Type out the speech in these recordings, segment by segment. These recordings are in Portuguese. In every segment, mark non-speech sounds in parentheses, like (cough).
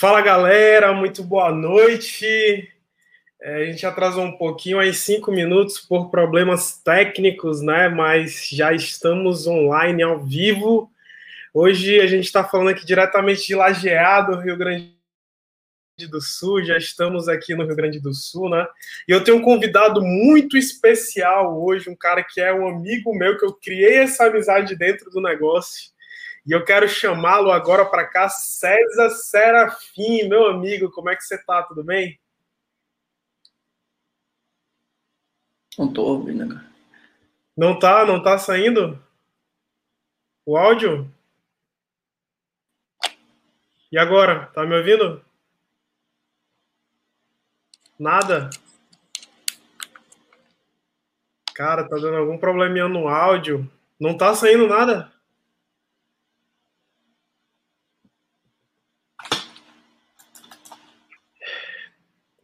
Fala galera, muito boa noite. É, a gente atrasou um pouquinho aí, cinco minutos, por problemas técnicos, né? Mas já estamos online, ao vivo. Hoje a gente está falando aqui diretamente de Lajeado, Rio Grande do Sul. Já estamos aqui no Rio Grande do Sul, né? E eu tenho um convidado muito especial hoje, um cara que é um amigo meu, que eu criei essa amizade dentro do negócio. E eu quero chamá-lo agora para cá, César Serafim, meu amigo. Como é que você tá? Tudo bem? Não tô ouvindo agora. Não tá? Não tá saindo? O áudio? E agora? Tá me ouvindo? Nada? Cara, tá dando algum probleminha no áudio. Não tá saindo nada?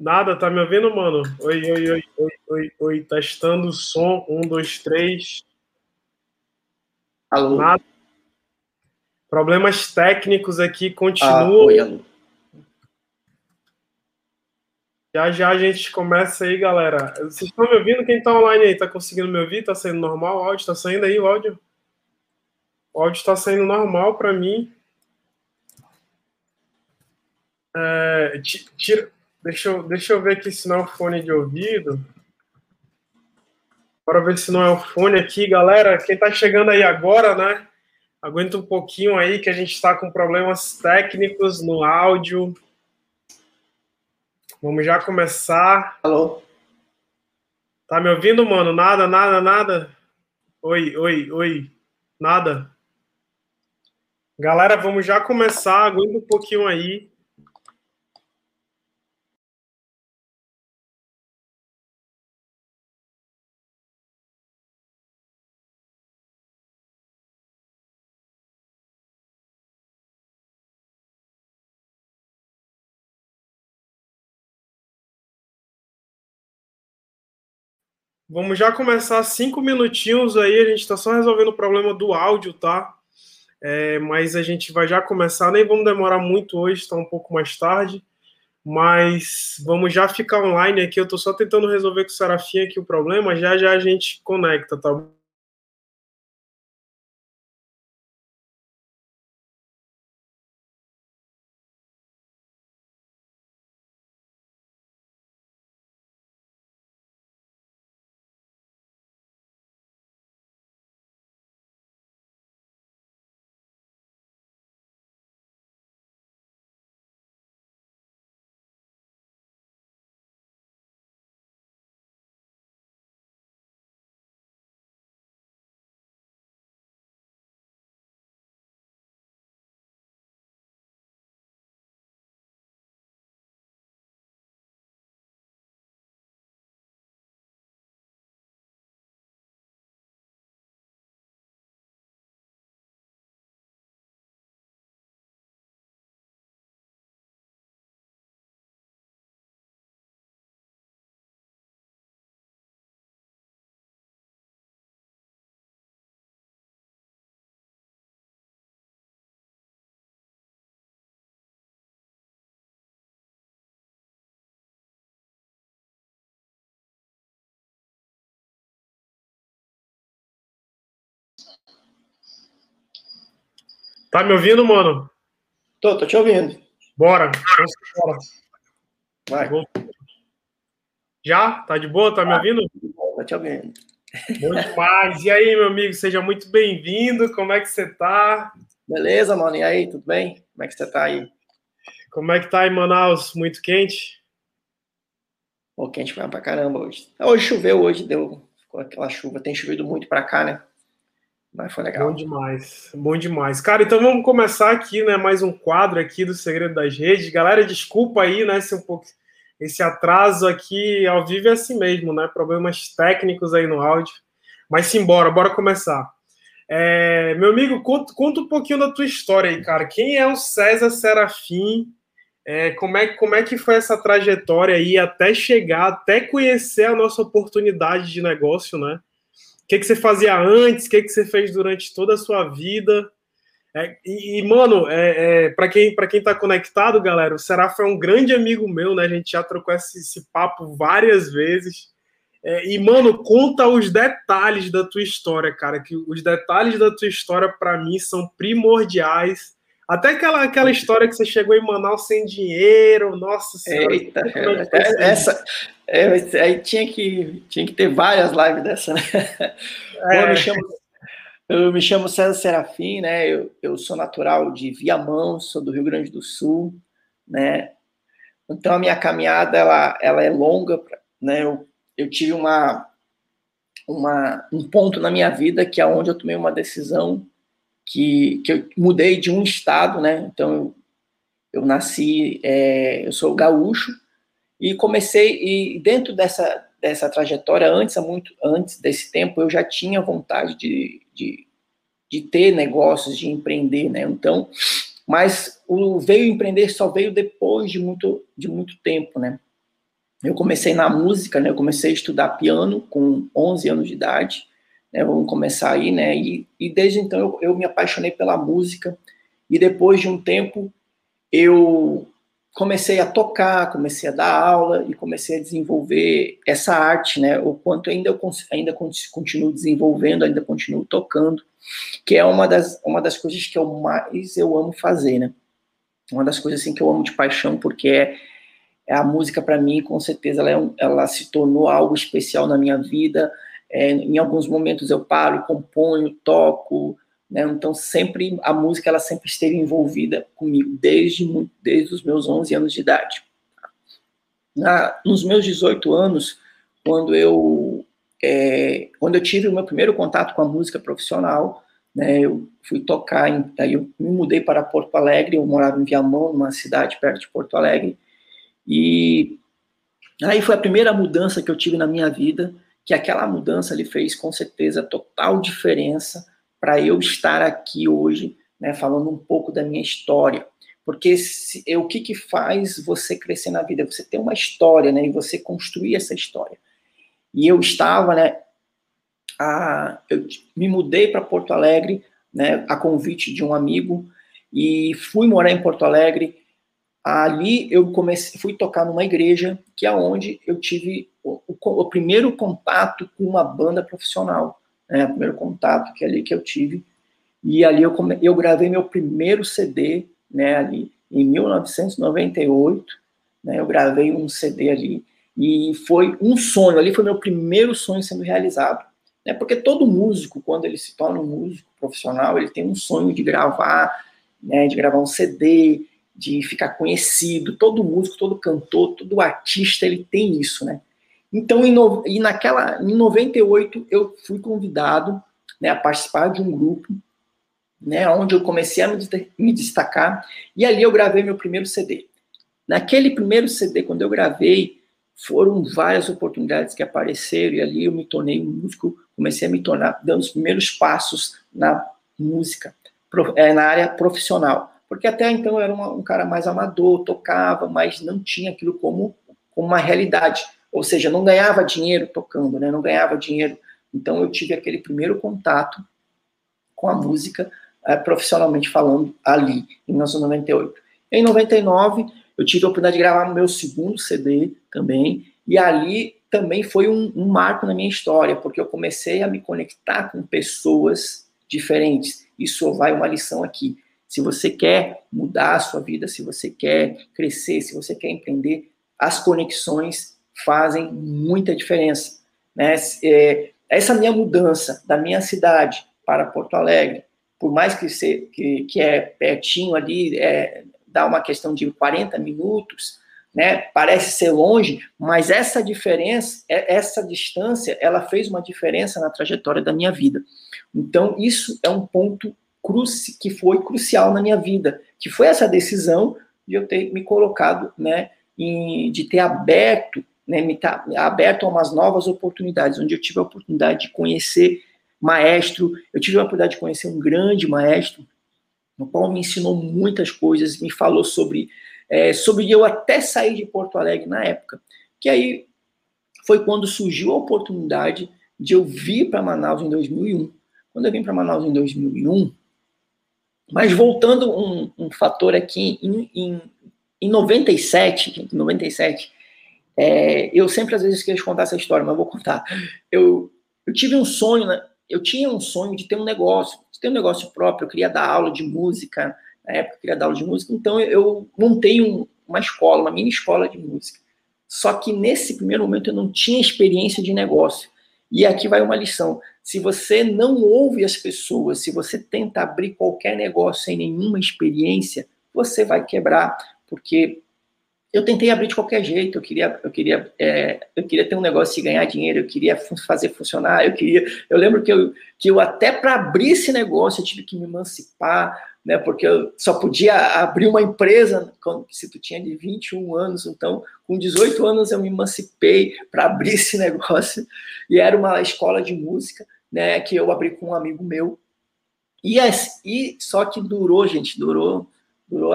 Nada, tá me ouvindo, mano? Oi, oi, oi, oi, oi, oi. Testando o som. Um, dois, três. Alô? Nada. Problemas técnicos aqui Ah, continuam. oi, alô. Já já a gente começa aí, galera. Vocês estão me ouvindo? Quem tá online aí? Tá conseguindo me ouvir? Tá saindo normal o áudio? Tá saindo aí o áudio? O áudio tá saindo normal para mim. É, ti- tira, deixa, eu, deixa eu ver aqui se não é o fone de ouvido. Bora ver se não é o fone aqui, galera. Quem tá chegando aí agora, né? Aguenta um pouquinho aí que a gente está com problemas técnicos no áudio. Vamos já começar. Alô? Tá me ouvindo, mano? Nada, nada, nada. Oi, oi, oi. Nada. Galera, vamos já começar. Aguenta um pouquinho aí. Vamos já começar cinco minutinhos aí. A gente está só resolvendo o problema do áudio, tá? É, mas a gente vai já começar. Nem vamos demorar muito hoje, está um pouco mais tarde. Mas vamos já ficar online aqui. Eu estou só tentando resolver com o Serafim aqui o problema. Já já a gente conecta, tá? Tá me ouvindo, mano? Tô, tô te ouvindo. Bora. Embora. Vai. Já? Tá de boa? Tá me ouvindo? Tô te ouvindo. Bom demais. E aí, meu amigo, seja muito bem-vindo. Como é que você tá? Beleza, mano? E aí, tudo bem? Como é que você tá aí? Como é que tá em Manaus? Muito quente? Pô, quente pra pra caramba hoje. Hoje choveu, hoje deu. Ficou aquela chuva. Tem chovido muito pra cá, né? Mas foi legal. Bom demais, bom demais. Cara, então vamos começar aqui, né? Mais um quadro aqui do Segredo das Redes. Galera, desculpa aí, né? Esse, um pouco, esse atraso aqui ao vivo é assim mesmo, né? Problemas técnicos aí no áudio. Mas simbora, bora começar. É, meu amigo, conta, conta um pouquinho da tua história aí, cara. Quem é o César Serafim? É, como, é, como é que foi essa trajetória aí até chegar, até conhecer a nossa oportunidade de negócio, né? O que, que você fazia antes? O que, que você fez durante toda a sua vida? É, e, mano, é, é para quem para quem tá conectado, galera, o Seraf é um grande amigo meu, né? A gente já trocou esse, esse papo várias vezes. É, e, mano, conta os detalhes da tua história, cara. Que os detalhes da tua história, para mim, são primordiais. Até aquela, aquela história que você chegou em Manaus sem dinheiro, nossa senhora. Eita, é, essa, é, aí tinha que, tinha que ter várias lives dessa, né? É. Bom, me chamo eu me chamo César Serafim, né? Eu, eu sou natural de Viamão, sou do Rio Grande do Sul, né? Então a minha caminhada ela, ela é longa, né? Eu, eu tive uma, uma um ponto na minha vida que é onde eu tomei uma decisão que, que eu mudei de um estado, né? Então eu, eu nasci, é, eu sou gaúcho e comecei e dentro dessa dessa trajetória antes, muito antes desse tempo, eu já tinha vontade de, de, de ter negócios, de empreender, né? Então, mas o veio empreender só veio depois de muito, de muito tempo, né? Eu comecei na música, né? Eu comecei a estudar piano com 11 anos de idade, né? Vamos começar aí, né? E, e desde então eu, eu me apaixonei pela música e depois de um tempo eu comecei a tocar, comecei a dar aula e comecei a desenvolver essa arte, né? O quanto ainda eu ainda continuo desenvolvendo, ainda continuo tocando, que é uma das, uma das coisas que eu mais eu amo fazer, né? Uma das coisas assim que eu amo de paixão, porque é, é a música para mim, com certeza, ela, é ela se tornou algo especial na minha vida. É, em alguns momentos eu paro, componho, toco, né? Então, sempre a música ela sempre esteve envolvida comigo, desde, desde os meus 11 anos de idade. Na, nos meus 18 anos, quando eu, é, quando eu tive o meu primeiro contato com a música profissional, né, eu fui tocar, em, aí eu me mudei para Porto Alegre, eu morava em Viamão, numa cidade perto de Porto Alegre, e aí foi a primeira mudança que eu tive na minha vida, que aquela mudança ali fez com certeza total diferença para eu estar aqui hoje, né, falando um pouco da minha história. Porque se, é, o que, que faz você crescer na vida? Você ter uma história, né, e você construir essa história. E eu estava, né, a, eu me mudei para Porto Alegre, né, a convite de um amigo, e fui morar em Porto Alegre. Ali eu comecei, fui tocar numa igreja, que é onde eu tive o, o, o primeiro contato com uma banda profissional né, o primeiro contato que é ali que eu tive. E ali eu, come, eu gravei meu primeiro CD, né, ali em 1998, né, eu gravei um CD ali e foi um sonho, ali foi meu primeiro sonho sendo realizado, né, porque todo músico, quando ele se torna um músico profissional, ele tem um sonho de gravar, né, de gravar um CD, de ficar conhecido, todo músico, todo cantor, todo artista, ele tem isso, né, então, em no, e naquela, em 98, eu fui convidado né, a participar de um grupo, né, onde eu comecei a me, destacar, e ali eu gravei meu primeiro CD. Naquele primeiro CD, quando eu gravei, foram várias oportunidades que apareceram, e ali eu me tornei um músico, comecei a me tornar, dando os primeiros passos na música, é, na área profissional. Porque até então eu era um cara mais amador, tocava, mas não tinha aquilo como, como uma realidade. Ou seja, não ganhava dinheiro tocando, né? Não ganhava dinheiro. Então eu tive aquele primeiro contato com a música, é, profissionalmente falando, ali, em 1998. Em 99, eu tive a oportunidade de gravar meu segundo CD também, e ali também foi um, um marco na minha história, porque eu comecei a me conectar com pessoas diferentes. Isso vai uma lição aqui. Se você quer mudar a sua vida, se você quer crescer, se você quer empreender, as conexões fazem muita diferença. Né? É, essa minha mudança da minha cidade para Porto Alegre, por mais que, se, que, que é pertinho ali, é, dá uma questão de 40 minutos, né? Parece ser longe, mas essa diferença, é, essa distância, ela fez uma diferença na trajetória da minha vida. Então, isso é um ponto cruci que foi crucial na minha vida, que foi essa decisão de eu ter me colocado, né, em, de ter aberto né, me tá aberto a umas novas oportunidades, onde eu tive a oportunidade de conhecer maestro, eu tive a oportunidade de conhecer um grande maestro, no qual me ensinou muitas coisas, me falou sobre, é, sobre eu até sair de Porto Alegre na época, que aí foi quando surgiu a oportunidade de eu vir para Manaus em 2001. Quando eu vim para Manaus em 2001, Mas voltando um, um fator aqui, em, em, em 97, 97 é, eu sempre às vezes queria contar essa história, mas vou contar. Eu, eu tive um sonho, né? eu tinha um sonho de ter um negócio, de ter um negócio próprio, eu queria dar aula de música, na época eu queria dar aula de música, então eu montei um, uma escola, uma mini escola de música. Só que nesse primeiro momento eu não tinha experiência de negócio. E aqui vai uma lição. Se você não ouve as pessoas, se você tenta abrir qualquer negócio sem nenhuma experiência, você vai quebrar, porque eu tentei abrir de qualquer jeito, eu queria, eu queria, é, eu queria ter um negócio e ganhar dinheiro, eu queria fazer funcionar, eu queria, eu lembro que eu, que eu até para abrir esse negócio eu tive que me emancipar, né, porque eu só podia abrir uma empresa quando, se tu tinha de 21 anos, então com 18 anos eu me emancipei para abrir esse (laughs) negócio, e era uma escola de música, né, que eu abri com um amigo meu, e, e só que durou, gente, durou, durou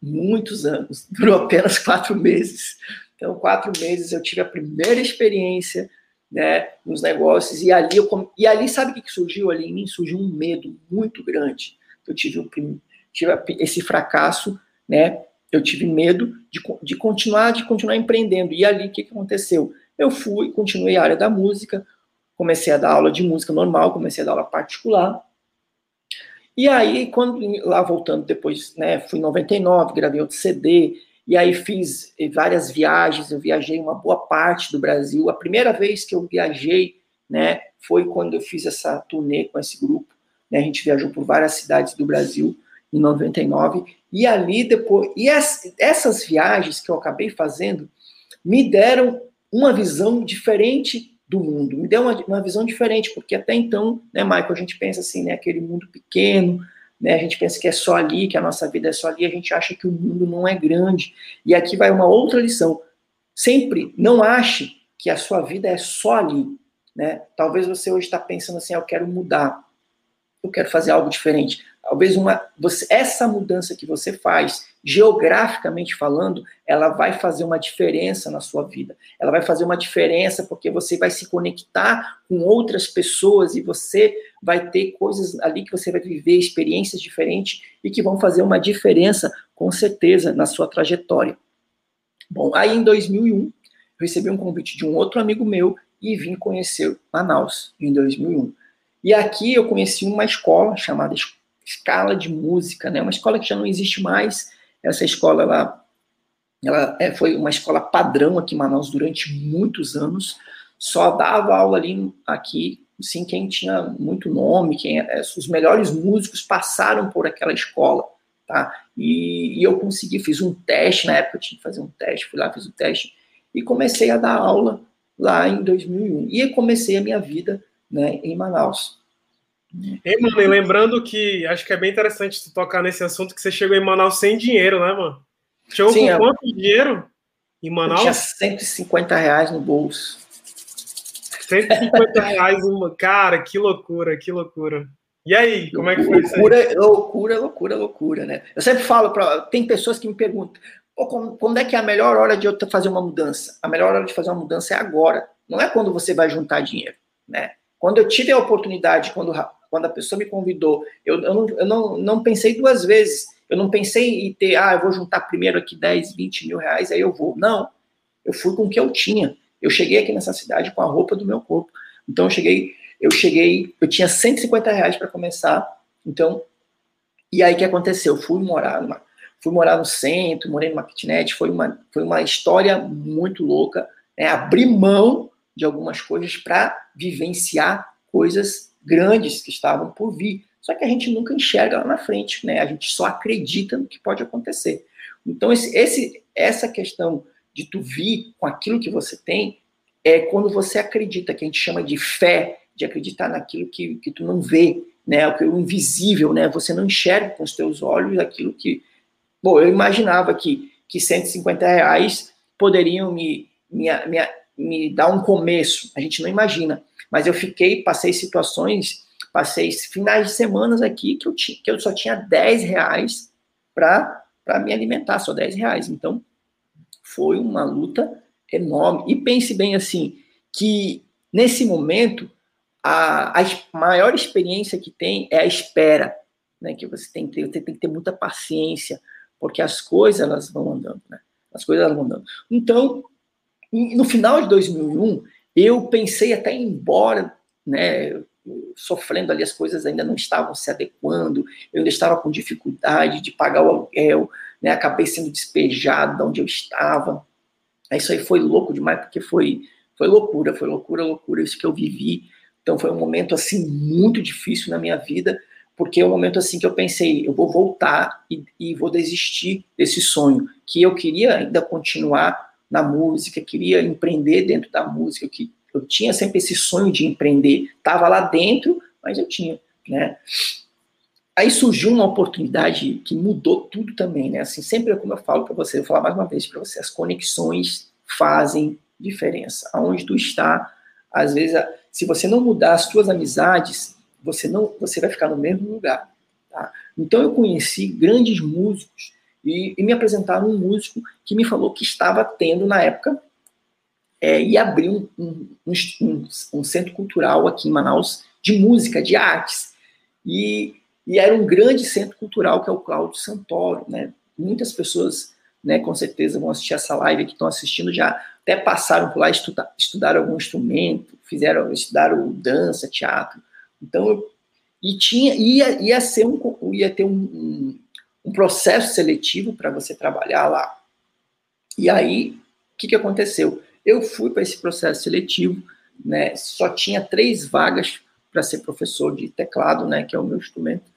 muitos anos, (laughs) durou apenas quatro meses. Então, quatro meses eu tive a primeira experiência né, nos negócios, e ali, eu, e ali sabe o que surgiu ali em mim? Surgiu um medo muito grande. Eu tive, um, tive esse fracasso, né? Eu tive medo de, de continuar, de continuar empreendendo. E ali, o que, que aconteceu? Eu fui, continuei a área da música, comecei a dar aula de música normal, comecei a dar aula particular, e aí, quando lá voltando depois, né, fui em 99, gravei outro CD, e aí fiz várias viagens, eu viajei uma boa parte do Brasil. A primeira vez que eu viajei, né, foi quando eu fiz essa turnê com esse grupo, né, a gente viajou por várias cidades do Brasil em 99, e ali depois, e essas viagens que eu acabei fazendo me deram uma visão diferente do mundo. Me deu uma, uma visão diferente, porque até então, né, Michael, a gente pensa assim, né, aquele mundo pequeno, né, a gente pensa que é só ali, que a nossa vida é só ali, a gente acha que o mundo não é grande. E aqui vai uma outra lição. Sempre não ache que a sua vida é só ali. Né? Talvez você hoje está pensando assim, ah, eu quero mudar, eu quero fazer algo diferente. Talvez uma, você, essa mudança que você faz, geograficamente falando, ela vai fazer uma diferença na sua vida. Ela vai fazer uma diferença porque você vai se conectar com outras pessoas e você vai ter coisas ali que você vai viver, experiências diferentes e que vão fazer uma diferença, com certeza, na sua trajetória. Bom, aí em 2001, eu recebi um convite de um outro amigo meu e vim conhecer Manaus em 2001. E aqui eu conheci uma escola chamada escala de música, né? Uma escola que já não existe mais. Essa escola, ela, ela é, foi uma escola padrão aqui em Manaus durante muitos anos. Só dava aula ali, aqui, sim, quem tinha muito nome, quem é, os melhores músicos passaram por aquela escola, tá? E, e eu consegui, fiz um teste, na época eu tinha que fazer um teste, fui lá, fiz o um teste, e comecei a dar aula lá em 2001. E comecei a minha vida né, em Manaus. Ei, mano, e lembrando que acho que é bem interessante tu tocar nesse assunto que você chegou em Manaus sem dinheiro, né, mano? Chegou Sim, com quanto dinheiro em Manaus? tinha 150 reais no bolso. 150 reais, uma... cara, que loucura, que loucura. E aí, como é que foi isso? Loucura, loucura, loucura, loucura, né? Eu sempre falo para. Tem pessoas que me perguntam: quando é que é a melhor hora de eu fazer uma mudança? A melhor hora de fazer uma mudança é agora. Não é quando você vai juntar dinheiro, né? Quando eu tive a oportunidade, quando quando a pessoa me convidou, eu, eu, não, eu não, não pensei duas vezes. Eu não pensei em ter, ah, eu vou juntar primeiro aqui 10, 20 mil reais, aí eu vou. Não. Eu fui com o que eu tinha. Eu cheguei aqui nessa cidade com a roupa do meu corpo. Então eu cheguei, eu cheguei, eu tinha 150 reais para começar. Então, e aí o que aconteceu? Eu fui morar numa, fui morar no centro, morei numa kitnet, foi uma, foi uma história muito louca. Né? Abrir mão de algumas coisas para vivenciar coisas grandes que estavam por vir. Só que a gente nunca enxerga lá na frente, né? A gente só acredita no que pode acontecer. Então, esse, esse, essa questão de tu vir com aquilo que você tem é quando você acredita, que a gente chama de fé, de acreditar naquilo que, que tu não vê, né? O invisível, né? Você não enxerga com os teus olhos aquilo que. Bom, eu imaginava que, que 150 reais poderiam me, me, me, me dar um começo. A gente não imagina. Mas eu fiquei, passei situações, passei finais de semanas aqui que eu, tinha, que eu só tinha 10 reais para me alimentar, só 10 reais. Então, foi uma luta enorme. E pense bem assim, que nesse momento, a, a maior experiência que tem é a espera. né? Que você tem que ter, você tem que ter muita paciência, porque as coisas elas vão andando, né? As coisas elas vão andando. Então, no final de 2001, eu pensei até ir embora, né? Sofrendo ali, as coisas ainda não estavam se adequando, eu ainda estava com dificuldade de pagar o aluguel, né? Acabei sendo despejado de onde eu estava. Isso aí foi louco demais, porque foi, foi loucura, foi loucura, loucura, isso que eu vivi. Então foi um momento assim muito difícil na minha vida, porque é um momento assim que eu pensei, eu vou voltar e, e vou desistir desse sonho, que eu queria ainda continuar na música, queria empreender dentro da música, que eu tinha sempre esse sonho de empreender, estava lá dentro, mas eu tinha, né? Aí surgiu uma oportunidade que mudou tudo também, né? Assim, sempre como eu falo para você, eu vou falar mais uma vez para você, as conexões fazem diferença. Aonde tu está, às vezes, se você não mudar as tuas amizades, você não, você vai ficar no mesmo lugar. Tá? Então eu conheci grandes músicos e, e, me apresentaram um músico que me falou que estava tendo na época é, e abriu um, um, um, centro cultural aqui em Manaus de música, de artes. E e era um grande centro cultural que é o Cláudio Santoro, né? Muitas pessoas, né, com certeza vão assistir essa live que estão assistindo já até passaram por lá estudar, estudaram algum instrumento, fizeram estudaram dança, teatro. Então, e tinha ia, ia ser um ia ter um, um, processo seletivo para você trabalhar lá. E aí, o que, que aconteceu? Eu fui para esse processo seletivo, né? Só tinha três vagas para ser professor de teclado, né? Que é o meu instrumento.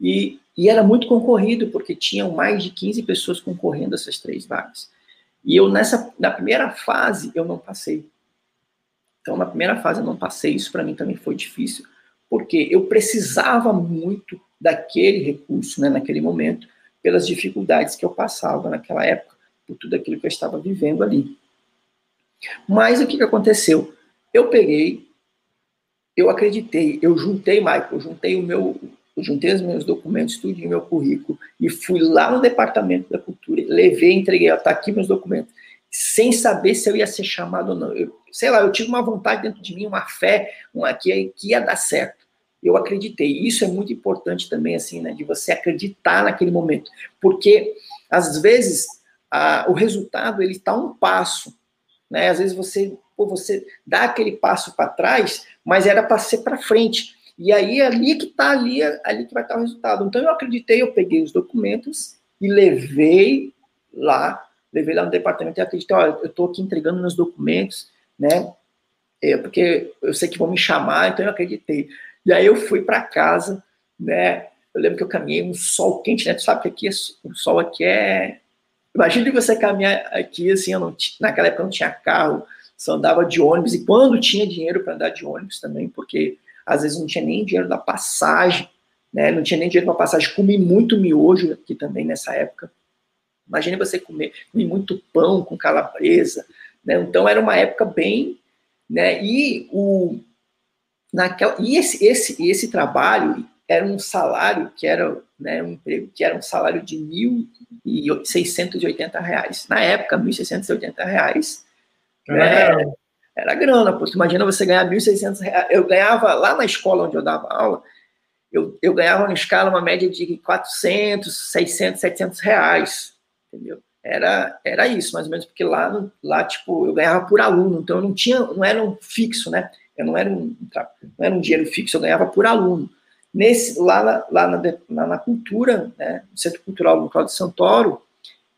E, e era muito concorrido, porque tinham mais de 15 pessoas concorrendo a essas três vagas. E eu, nessa, na primeira fase, eu não passei. Então, na primeira fase, eu não passei. Isso para mim também foi difícil, porque eu precisava muito daquele recurso, né, naquele momento, pelas dificuldades que eu passava naquela época, por tudo aquilo que eu estava vivendo ali. Mas o que, que aconteceu? Eu peguei, eu acreditei, eu juntei, Michael, eu juntei o meu, eu juntei os meus documentos, tudo meu currículo, e fui lá no departamento da cultura, levei, entreguei, está aqui meus documentos, sem saber se eu ia ser chamado ou não. Eu, sei lá, eu tive uma vontade dentro de mim, uma fé, uma, que, que ia dar certo. Eu acreditei. Isso é muito importante também, assim, né, de você acreditar naquele momento, porque às vezes a, o resultado ele está um passo, né? Às vezes você, pô, você dá aquele passo para trás, mas era para ser para frente. E aí, ali que está ali, ali que vai estar tá o resultado. Então, eu acreditei, eu peguei os documentos e levei lá, levei lá no departamento e acreditei, olha, eu estou aqui entregando meus documentos, né? É, porque eu sei que vão me chamar, então eu acreditei. E aí eu fui para casa, né? Eu lembro que eu caminhei um sol quente, né? Tu sabe que aqui é, o sol aqui é. Imagina você caminhar aqui assim, eu não naquela época não tinha carro, só andava de ônibus, e quando tinha dinheiro para andar de ônibus também, porque às vezes não tinha nem dinheiro da passagem, né? Não tinha nem dinheiro para passagem. Comi muito miojo aqui também nessa época. Imagine você comer, comer muito pão com calabresa, né? Então era uma época bem, né? E o naquela e esse esse esse trabalho era um salário que era né, um emprego que era um salário de 1.680 reais. Na época, 1.680 reais. Né, era grana, porque imagina você ganhar 1.600 reais. Eu ganhava lá na escola onde eu dava aula, eu, eu ganhava na escala uma média de 400, 600, 700 reais, entendeu? Era, era isso, mais ou menos, porque lá, lá, tipo, eu ganhava por aluno, então eu não tinha, não era um fixo, né? Não era um, não era um dinheiro fixo, eu ganhava por aluno. Nesse, lá, na, lá na, na, na cultura, né, no Centro Cultural do Cláudio Santoro,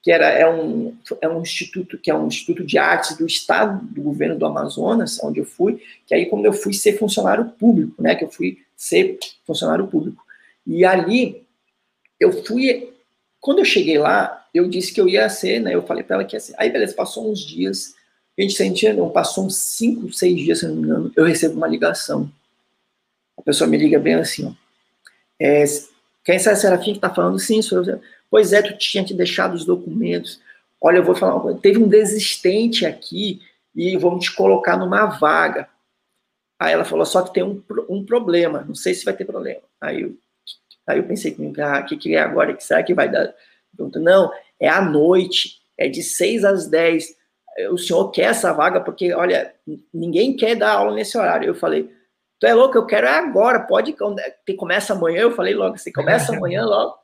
que era, é, um, é um instituto que é um instituto de artes do estado do governo do Amazonas, onde eu fui, que aí como eu fui ser funcionário público, né, que eu fui ser funcionário público. E ali eu fui, quando eu cheguei lá, eu disse que eu ia ser, né, eu falei para ela que ia ser. Aí beleza, passou uns dias, a gente sentia, não, passou uns cinco, seis dias, se não me engano, eu recebo uma ligação. A pessoa me liga bem assim, ó. É, quem é essa Serafim que tá falando? Sim, sou eu. Pois é, tu tinha te deixado os documentos. Olha, eu vou falar uma coisa. Teve um desistente aqui e vamos te colocar numa vaga. Aí ela falou, só que tem um, um problema. Não sei se vai ter problema. Aí eu, aí eu pensei comigo, ah, o que, que é agora? será que vai dar? Não, é à noite. É de 6 às 10. O senhor quer essa vaga? Porque, olha, ninguém quer dar aula nesse horário. Eu falei, tu é louco, eu quero é agora, pode, que começa amanhã, eu falei logo, você começa (laughs) amanhã logo.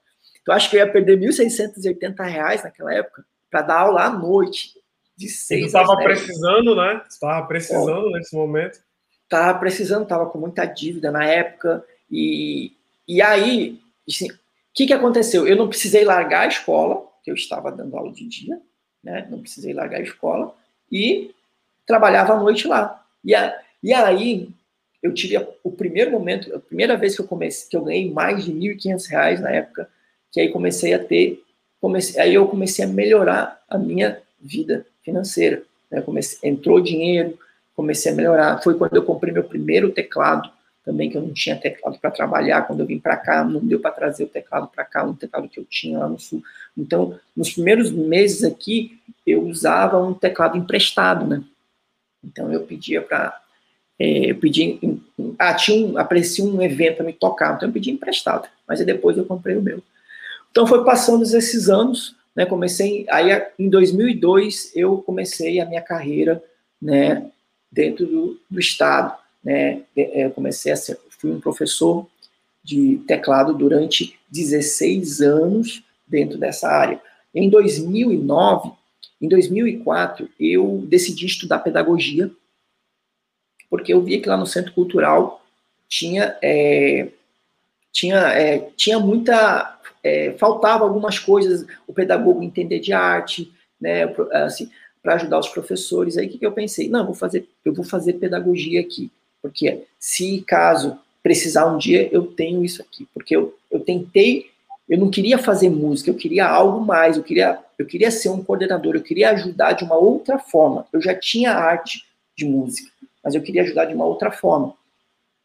Tu acha que eu ia perder 1.680 reais naquela época para dar aula à noite, de seis estava precisando, né? Estava precisando Bom, nesse momento. Estava precisando, estava com muita dívida na época, e, e aí, assim, o que, que aconteceu? Eu não precisei largar a escola, que eu estava dando aula de dia, né? Não precisei largar a escola, e trabalhava à noite lá. E, a, e aí, eu tive a, o primeiro momento, a primeira vez que eu comecei, que eu ganhei mais de R$ 1.500 na época, que aí comecei a ter, comecei, aí eu comecei a melhorar a minha vida financeira. Né? Comecei, entrou dinheiro, comecei a melhorar. Foi quando eu comprei meu primeiro teclado, também que eu não tinha teclado para trabalhar. Quando eu vim para cá, não deu para trazer o teclado para cá, um teclado que eu tinha lá no sul. Então, nos primeiros meses aqui, eu usava um teclado emprestado, né? Então, eu pedia para é, eu pedi, ah, tinha um, aparecia um evento para me tocar, então eu pedi emprestado, mas depois eu comprei o meu. Então foi passando esses anos, né, comecei, aí em 2002 eu comecei a minha carreira, né, dentro do, do estado, né, é, eu comecei a ser, fui um professor de teclado durante 16 anos dentro dessa área. Em 2009, em 2004, eu decidi estudar pedagogia, porque eu via que lá no Centro Cultural tinha, é, tinha, é, tinha muita. É, faltava algumas coisas, o pedagogo entender de arte, né, assim, para ajudar os professores. Aí o que, que eu pensei? Não, eu vou fazer, eu vou fazer pedagogia aqui, porque se caso precisar um dia, eu tenho isso aqui, porque eu, eu tentei, eu não queria fazer música, eu queria algo mais, eu queria, eu queria ser um coordenador, eu queria ajudar de uma outra forma. Eu já tinha arte de música mas eu queria ajudar de uma outra forma.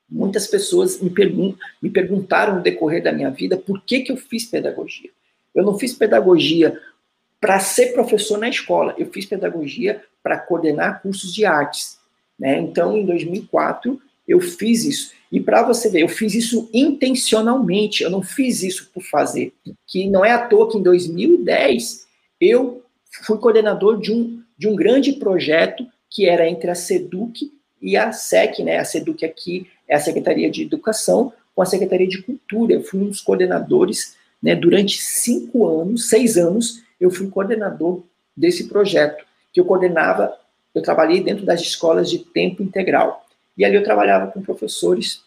Muitas pessoas me, pergun me perguntaram no decorrer da minha vida por que, que eu fiz pedagogia. Eu não fiz pedagogia para ser professor na escola, eu fiz pedagogia para coordenar cursos de artes. Né? Então, em 2004, eu fiz isso. E para você ver, eu fiz isso intencionalmente, eu não fiz isso por fazer. Que não é à toa que em 2010 eu fui coordenador de um, de um grande projeto que era entre a SEDUC e a SEC, né, a SEDUC aqui é a Secretaria de Educação, com a Secretaria de Cultura. Eu fui um dos coordenadores, né, durante cinco anos, seis anos, eu fui coordenador desse projeto, que eu coordenava, eu trabalhei dentro das escolas de tempo integral. E ali eu trabalhava com professores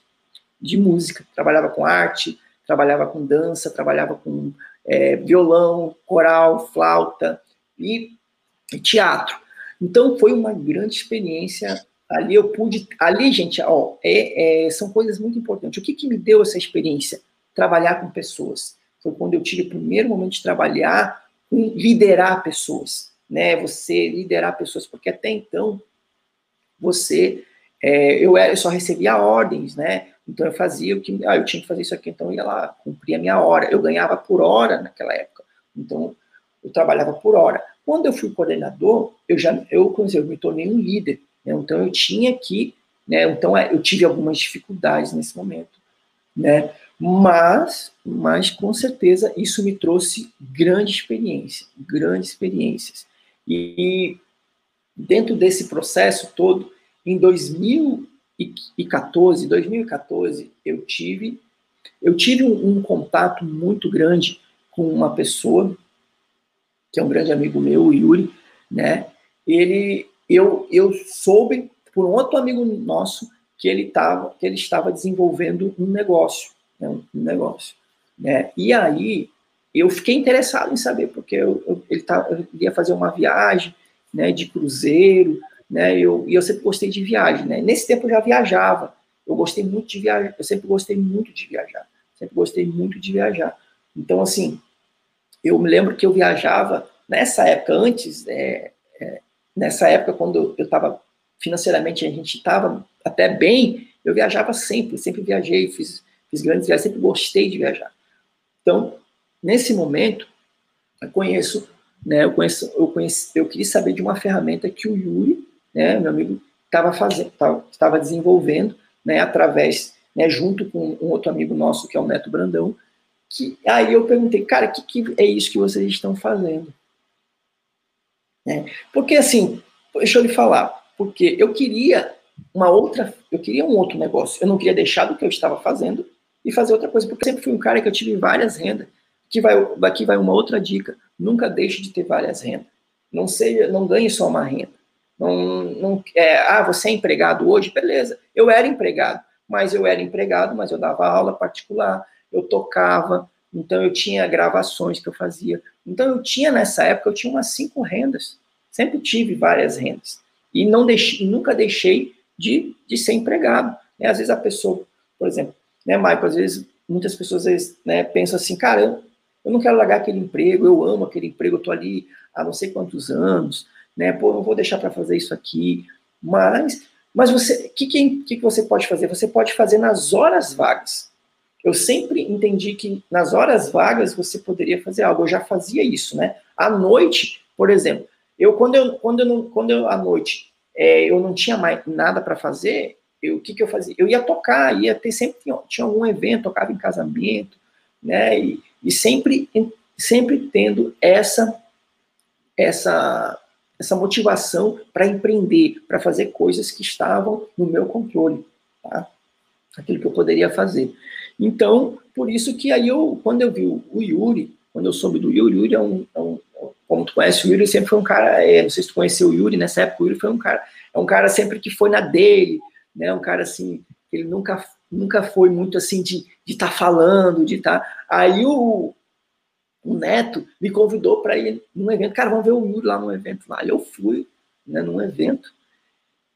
de música, trabalhava com arte, trabalhava com dança, trabalhava com é, violão, coral, flauta e, teatro. Então foi uma grande experiência ali eu pude, ali, gente, ó, é, é, são coisas muito importantes. O que, que me deu essa experiência? Trabalhar com pessoas. Foi quando eu tive o primeiro momento de trabalhar com liderar pessoas, né? Você liderar pessoas, porque até então você, é, eu, era, eu só recebia ordens, né? Então eu fazia o que, ah, eu tinha que fazer isso aqui, então eu ia lá, cumpria a minha hora. Eu ganhava por hora naquela época, então eu trabalhava por hora. Quando eu fui coordenador, eu já, eu, eu me tornei um líder. Né? Então eu tinha que, né? Então é, eu tive algumas dificuldades nesse momento, né? Mas, mas com certeza isso me trouxe grande experiência, grandes experiências. E dentro desse processo todo, em 2014, 2014, eu tive eu tive um, um contato muito grande com uma pessoa que é um grande amigo meu, o Yuri, né? Ele eu, eu soube por um outro amigo nosso que ele, tava, que ele estava desenvolvendo um negócio, né, um negócio. Né? E aí eu fiquei interessado em saber, porque eu, eu ele tá, eu ia fazer uma viagem né, de cruzeiro, né, eu, e eu sempre gostei de viagem. Né? Nesse tempo eu já viajava, eu gostei muito de viajar, eu sempre gostei muito de viajar, sempre gostei muito de viajar. Então, assim, eu me lembro que eu viajava, nessa época, antes, é, é, nessa época, quando eu estava financeiramente, a gente estava até bem, eu viajava sempre, sempre viajei, fiz, fiz grandes viagens, sempre gostei de viajar. Então, nesse momento, eu conheço, né, eu conheço, eu conheci, eu queria saber de uma ferramenta que o Yuri, né, meu amigo, estava fazendo, estava desenvolvendo, né, através, né, junto com um outro amigo nosso que é o Neto Brandão, que aí eu perguntei, cara, o que, que é isso que vocês estão fazendo? Né? Porque assim, deixa eu lhe falar, porque eu queria uma outra, eu queria um outro negócio. Eu não queria deixar do que eu estava fazendo e fazer outra coisa, porque eu sempre fui um cara que eu tive várias rendas. Aqui vai, aqui vai uma outra dica. Nunca deixe de ter várias rendas. Não seja, não ganhe só uma renda. Não, não, é, ah, você é empregado hoje? Beleza. Eu era empregado, mas eu era empregado, mas eu dava aula particular, eu tocava, então eu tinha gravações que eu fazia. Então eu tinha nessa época, eu tinha umas cinco rendas. Sempre tive várias rendas. E não deixei, nunca deixei de, de ser empregado. Né? Às vezes a pessoa, por exemplo, né, Michael, às vezes muitas pessoas vezes, né, pensam assim, cara, eu, eu não quero largar aquele emprego, eu amo aquele emprego, eu tô ali há não sei quantos anos, né? Pô, não vou deixar para fazer isso aqui. Mas, mas você, o que, que, que você pode fazer? Você pode fazer nas horas vagas. Eu sempre entendi que nas horas vagas você poderia fazer algo. Eu já fazia isso, né? À noite, por exemplo, eu quando eu quando eu quando eu à noite é, eu não tinha mais nada para fazer, eu, o que, que eu fazia? Eu ia tocar, ia ter sempre tinha, tinha algum evento, tocava em casamento, né? E, e sempre sempre tendo essa essa essa motivação para empreender, para fazer coisas que estavam no meu controle, tá? Aquilo que eu poderia fazer. Então, por isso que aí eu, quando eu vi o Yuri, quando eu soube do Yuri, o Yuri é um, é um como tu conhece o Yuri, sempre foi um cara, é, não sei se tu conheceu o Yuri, nessa época o Yuri foi um cara, é um cara sempre que foi na dele, né, um cara assim, ele nunca, nunca foi muito assim de estar tá falando, de estar, tá... aí o, o Neto me convidou para ir num evento. Cara, vamos ver o Yuri lá no evento lá. E eu fui, né, num evento.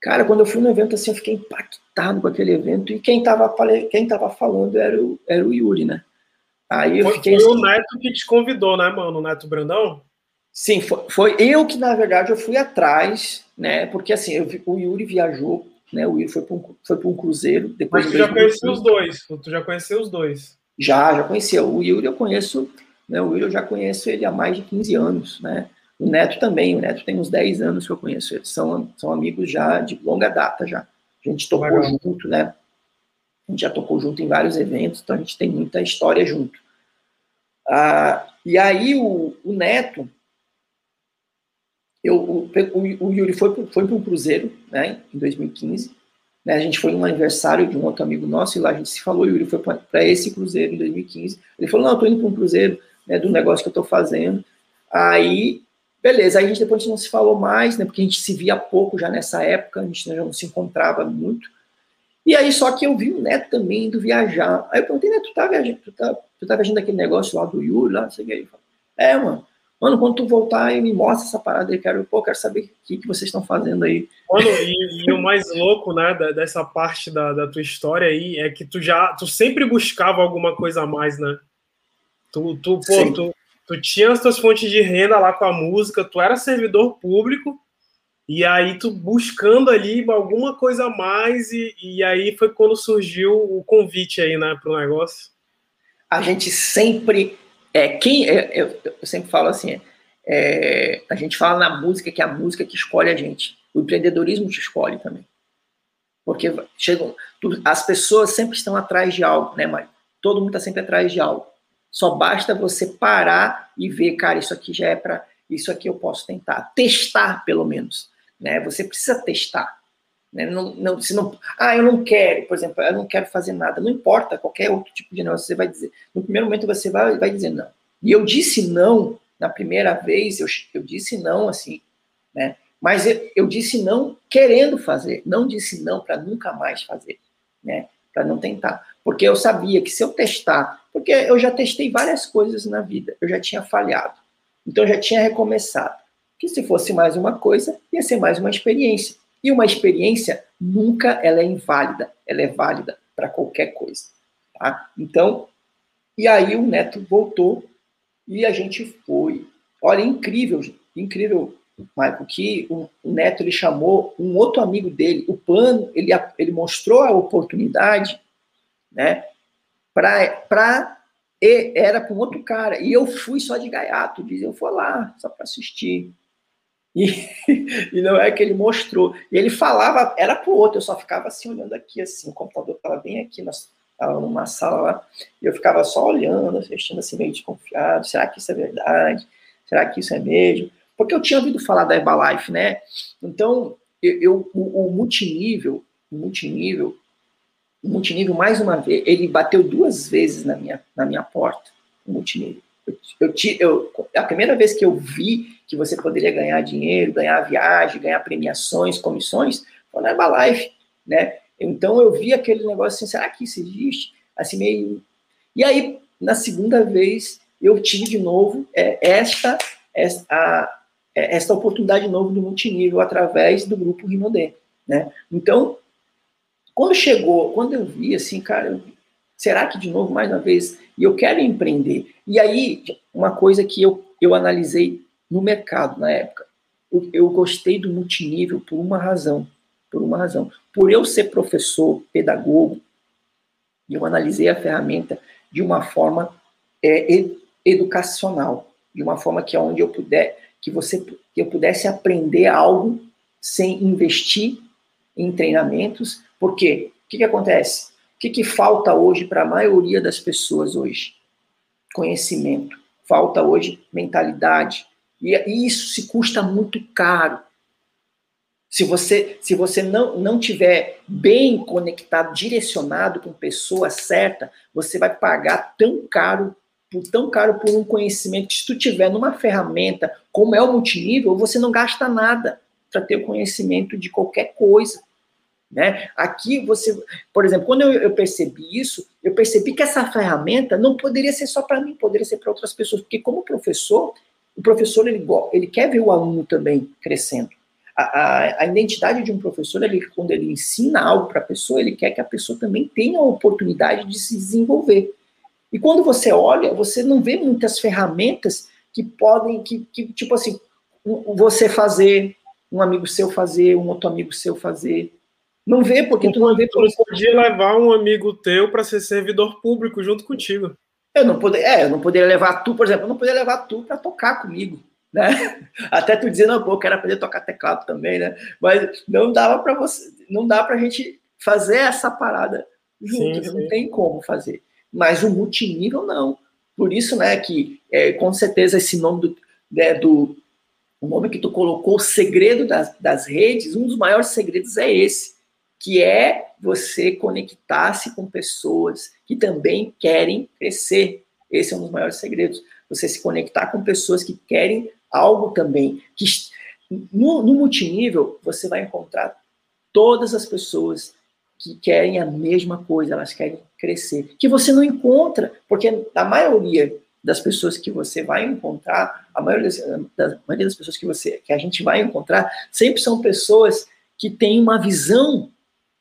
Cara, quando eu fui no evento, assim, eu fiquei impactado com aquele evento. E quem tava, quem tava falando era o, era o Yuri, né? Aí eu foi, fiquei. Foi assim, o Neto que te convidou, né, mano? O Neto Brandão? Sim, foi, foi eu que, na verdade, eu fui atrás, né? Porque assim, eu, o Yuri viajou, né? O Yuri foi para um, foi um cruzeiro. Depois Mas tu já conheceu os dois, tu já conheceu os dois. Já, já conhecia. O Yuri eu conheço né? O Will eu já conheço ele há mais de 15 anos, né? O Neto também, o Neto tem uns 10 anos que eu conheço eles, são, são amigos já de longa data já. A gente tocou Legal. junto, né? A gente já tocou junto em vários eventos, então a gente tem muita história junto. Ah, e aí o, o Neto, eu, o, o, o Yuri foi, foi para um cruzeiro, né, em 2015, né, a gente foi num aniversário de um outro amigo nosso e lá a gente se falou, o Yuri foi para esse cruzeiro em 2015. Ele falou, não, eu tô indo para um cruzeiro, né, do negócio que eu estou fazendo. Aí, beleza, aí a gente depois não se falou mais, né, porque a gente se via pouco já nessa época, a gente já não se encontrava muito. E aí, só que eu vi o Neto também indo viajar. Aí eu perguntei, Neto, tu tá viajando, tu tá, tu tá viajando aquele negócio lá do Yuri, lá, não sei o que. É, mano. Mano, quando tu voltar aí, me mostra essa parada aí, quero, pô, quero saber o que, que vocês estão fazendo aí. Mano, e, e, o mais louco, né, dessa parte da, da tua história aí, é que tu já, tu sempre buscava alguma coisa a mais, né? Tu, tu, pô, tu, tu tinha as tuas fontes de renda lá com a música, tu era servidor público, e aí tu buscando ali alguma coisa a mais, e, e aí foi quando surgiu o convite aí, né, pro negócio. A gente sempre, é, quem, é, eu, eu sempre falo assim, é, a gente fala na música que é a música que escolhe a gente. O empreendedorismo te escolhe também. Porque chegam, as pessoas sempre estão atrás de algo, né, Mário? Todo mundo está sempre atrás de algo. Só basta você parar e ver, cara, isso aqui já é para. Isso aqui eu posso tentar. Testar, pelo menos. Né? Você precisa testar. Né? Não, não, se não, ah, eu não quero, por exemplo, eu não quero fazer nada. Não importa, qualquer outro tipo de negócio, você vai dizer. No primeiro momento você vai, vai dizer não. E eu disse não na primeira vez, eu, eu disse não assim, né? Mas eu, eu disse não querendo fazer, não disse não para nunca mais fazer, né? Para não tentar. Porque eu sabia que se eu testar porque eu já testei várias coisas na vida, eu já tinha falhado. Então eu já tinha recomeçado. Que se fosse mais uma coisa, ia ser mais uma experiência. E uma experiência nunca ela é inválida, ela é válida para qualquer coisa. Tá? Então, e aí o Neto voltou e a gente foi. Olha, incrível, incrível, Michael, que o Neto ele chamou um outro amigo dele, o Pano, ele, ele mostrou a oportunidade, né? para era com outro cara. E eu fui só de gaiato, diz, eu fui lá só para assistir. E, (laughs) e não é que ele mostrou. E ele falava, era pro outro, eu só ficava assim olhando aqui, assim, o computador estava bem aqui, estava numa sala lá, e eu ficava só olhando, assistindo assim, meio desconfiado, será que isso é verdade? Será que isso é mesmo? Porque eu tinha ouvido falar da Herbalife, né? Então, eu, eu o, o multinível, o multinível, o multinível, mais uma vez, ele bateu duas vezes na minha, na minha porta, o multinível. Eu, eu, eu, a primeira vez que eu vi que você poderia ganhar dinheiro, ganhar viagem, ganhar premiações, comissões, foi na Herbalife, né? Então eu vi aquele negócio assim, será que isso existe? Assim meio... E aí, na segunda vez, eu tive de novo é, esta, esta, a, é, esta oportunidade de novo do multinível através do grupo Rinodê, né? Então, quando chegou, quando eu vi assim, cara, eu, será que de novo, mais uma vez, e eu quero empreender? E aí, uma coisa que eu, eu analisei no mercado na época, eu, gostei do multinível por uma razão, por uma razão. Por eu ser professor, pedagogo, eu analisei a ferramenta de uma forma é, educacional, de uma forma que é onde eu puder, que você, que eu pudesse aprender algo sem investir em treinamentos, porque o que, que acontece? O que, que falta hoje para a maioria das pessoas hoje? Conhecimento. Falta hoje mentalidade. E, isso se custa muito caro. Se você, se você não, não tiver bem conectado, direcionado com pessoa certa, você vai pagar tão caro, por tão caro por um conhecimento se tu tiver numa ferramenta como é o multinível, você não gasta nada para ter o conhecimento de qualquer coisa. Né? Aqui você, por exemplo, quando eu, eu, percebi isso, eu percebi que essa ferramenta não poderia ser só para mim, poderia ser para outras pessoas, porque como professor, o professor ele, ele quer ver o aluno também crescendo a, a, a, identidade de um professor, ele, quando ele ensina algo para a pessoa, ele quer que a pessoa também tenha a oportunidade de se desenvolver. E quando você olha, você não vê muitas ferramentas que podem, que, que tipo assim, você fazer, um amigo seu fazer, um outro amigo seu fazer. Não vê, porque tu não vê. Tu não podia levar um amigo teu para ser servidor público junto contigo. Eu não poderia, é, eu não poderia levar tu, por exemplo, eu não poderia levar tu para tocar comigo né? (laughs) Até tu dizendo, pô, eu quero aprender a tocar teclado também, né? Mas não dava para você, não dá para a gente fazer essa parada junto, sim, não tem como fazer. Mas o multinível não. Por isso, né, que é, com certeza esse nome do, né, do o nome que tu colocou, o segredo das, das redes, um dos maiores segredos é esse, que é você conectar-se com pessoas que também querem crescer. Esse é um dos maiores segredos. Você se conectar com pessoas que querem algo também que no, no multinível você vai encontrar todas as pessoas que querem a mesma coisa, elas querem crescer, que você não encontra, porque a maioria das pessoas que você vai encontrar, a maioria das, da maioria das pessoas que você que a gente vai encontrar, sempre são pessoas que têm uma visão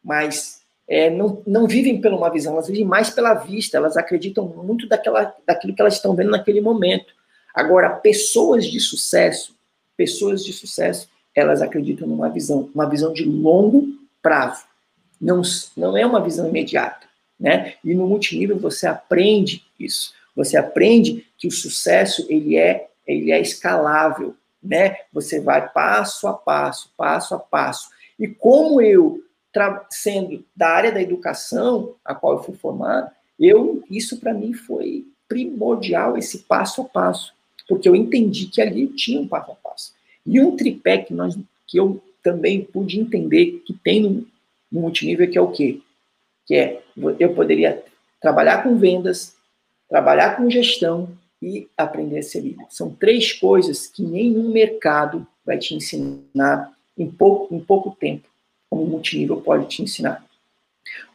mais é, não, não vivem pela uma visão, elas vivem mais pela vista, elas acreditam muito daquela, daquilo que elas estão vendo naquele momento. Agora, pessoas de sucesso, pessoas de sucesso, elas acreditam numa visão, uma visão de longo prazo. Não, não é uma visão imediata, né? E no multinível você aprende isso. Você aprende que o sucesso ele é ele é escalável, né? Você vai passo a passo, passo a passo. E como eu sendo da área da educação a qual eu fui formado, eu isso para mim foi primordial esse passo a passo porque eu entendi que ali tinha um passo a passo. E um tripé que, nós, que eu também pude entender que tem no, no multinível, que é o quê? Que é, eu poderia trabalhar com vendas, trabalhar com gestão e aprender a ser líder. São três coisas que nenhum mercado vai te ensinar em pouco, em pouco tempo, como o multinível pode te ensinar.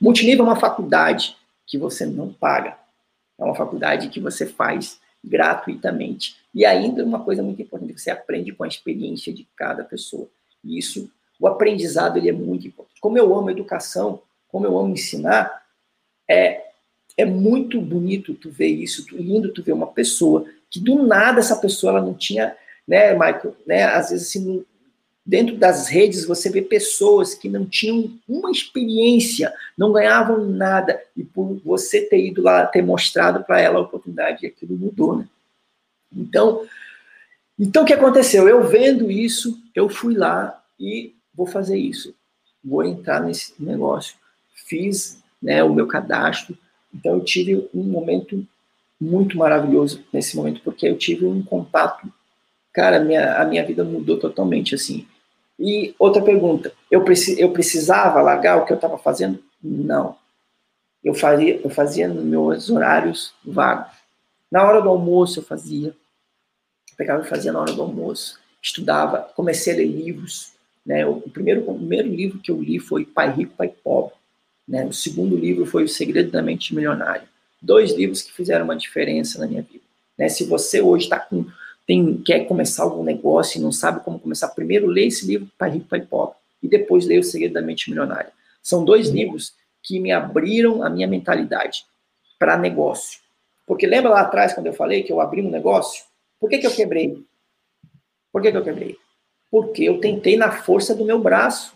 O multinível é uma faculdade que você não paga. É uma faculdade que você faz gratuitamente. E ainda uma coisa muito importante, você aprende com a experiência de cada pessoa. E isso, o aprendizado, ele é muito importante. Como eu amo educação, como eu amo ensinar, é, é muito bonito tu ver isso, lindo tu ver uma pessoa que do nada essa pessoa ela não tinha, né, Michael, né, às vezes assim, dentro das redes você vê pessoas que não tinham uma experiência, não ganhavam nada, e por você ter ido lá, ter mostrado para ela a oportunidade, aquilo mudou, né? Então, então o que aconteceu? Eu vendo isso, eu fui lá e vou fazer isso. Vou entrar nesse negócio. Fiz né, o meu cadastro. Então eu tive um momento muito maravilhoso nesse momento, porque eu tive um contato. Cara, minha, a minha vida mudou totalmente, assim. E outra pergunta, eu, preci, eu precisava largar o que eu estava fazendo? Não. Eu eu fazia nos meus horários vagos. Na hora do almoço eu fazia. Eu pegava e fazia na hora do almoço. Estudava, comecei a ler livros. Né? O, primeiro, o primeiro livro que eu li foi Pai Rico, Pai Pobre. Né? O segundo livro foi O Segredo da Mente Milionária. Dois livros que fizeram uma diferença na minha vida. Né? Se você hoje está com tem, quer começar algum negócio e não sabe como começar, primeiro lê esse livro, Pai Rico, Pai Pobre, e depois lê O Segredo da Mente Milionária. São dois uhum. livros que me abriram a minha mentalidade para negócio. Porque lembra lá atrás, quando eu falei que eu abri um negócio? Por que, que eu quebrei? Por que, que eu quebrei? Porque eu tentei na força do meu braço.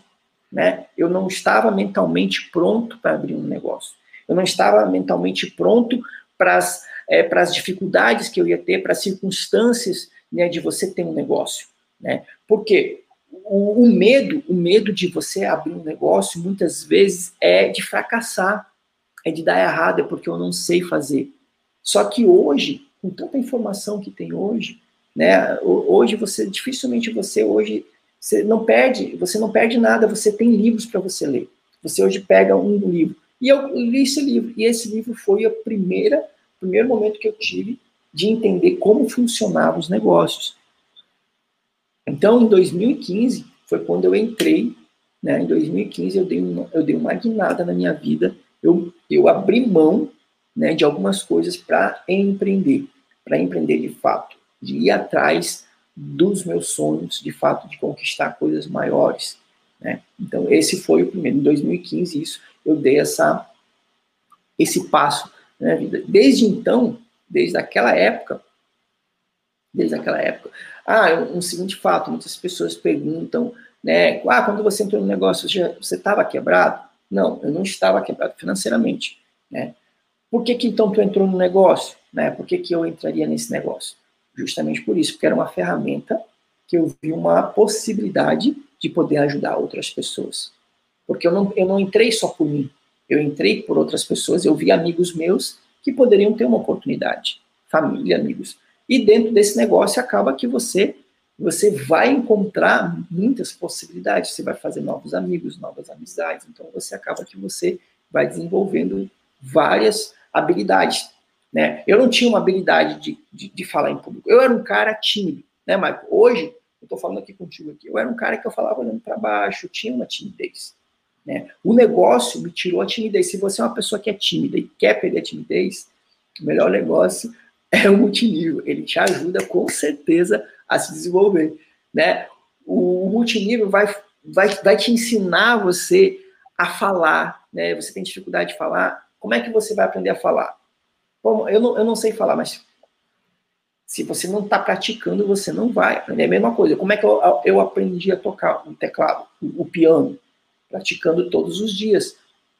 Né? Eu não estava mentalmente pronto para abrir um negócio. Eu não estava mentalmente pronto para as é, para as dificuldades que eu ia ter, para as circunstâncias né, de você ter um negócio. Né? Porque o, o, medo, o medo de você abrir um negócio, muitas vezes, é de fracassar, é de dar errado, é porque eu não sei fazer. Só que hoje, com tanta informação que tem hoje, né, hoje você, dificilmente você hoje, você não perde, você não perde nada, você tem livros para você ler. Você hoje pega um livro. E eu li esse livro, e esse livro foi a primeira primeiro momento que eu tive de entender como funcionavam os negócios. Então, em 2015, foi quando eu entrei, né, em 2015 eu dei uma, eu dei uma guinada na minha vida, eu, eu abri mão né, de algumas coisas para empreender, para empreender de fato, de ir atrás dos meus sonhos, de fato, de conquistar coisas maiores. Né? Então, esse foi o primeiro. Em 2015, isso, eu dei essa, esse passo vida. Desde então, desde aquela época, desde aquela época. Ah, um seguinte fato, muitas pessoas perguntam, né, ah, quando você entrou no negócio, você estava quebrado? Não, eu não estava quebrado financeiramente, né? Por que, que então tu entrou no negócio? Né? Por que, que eu entraria nesse negócio? Justamente por isso, porque era uma ferramenta que eu vi uma possibilidade de poder ajudar outras pessoas. Porque eu não, eu não entrei só por mim, eu entrei por outras pessoas, eu vi amigos meus que poderiam ter uma oportunidade, família, amigos. E dentro desse negócio acaba que você você vai encontrar muitas possibilidades, você vai fazer novos amigos, novas amizades, então você acaba que você vai desenvolvendo várias habilidades, né? Eu não tinha uma habilidade de, de, de falar em público, eu era um cara tímido, né, Mas Hoje, eu estou falando aqui contigo aqui, eu era um cara que eu falava olhando para baixo, tinha uma timidez. Né? O negócio me tirou a timidez. Se você é uma pessoa que é tímida e quer perder a timidez, o melhor negócio (laughs) é o multinível. Ele te ajuda com certeza a se desenvolver. Né? O multinível vai, vai, vai te ensinar você a falar. Né? Você tem dificuldade de falar. Como é que você vai aprender a falar? Bom, eu, não, eu não sei falar, mas se você não está praticando, você não vai aprender. É a mesma coisa. Como é que eu, eu aprendi a tocar o teclado, o, o piano? Praticando todos os dias,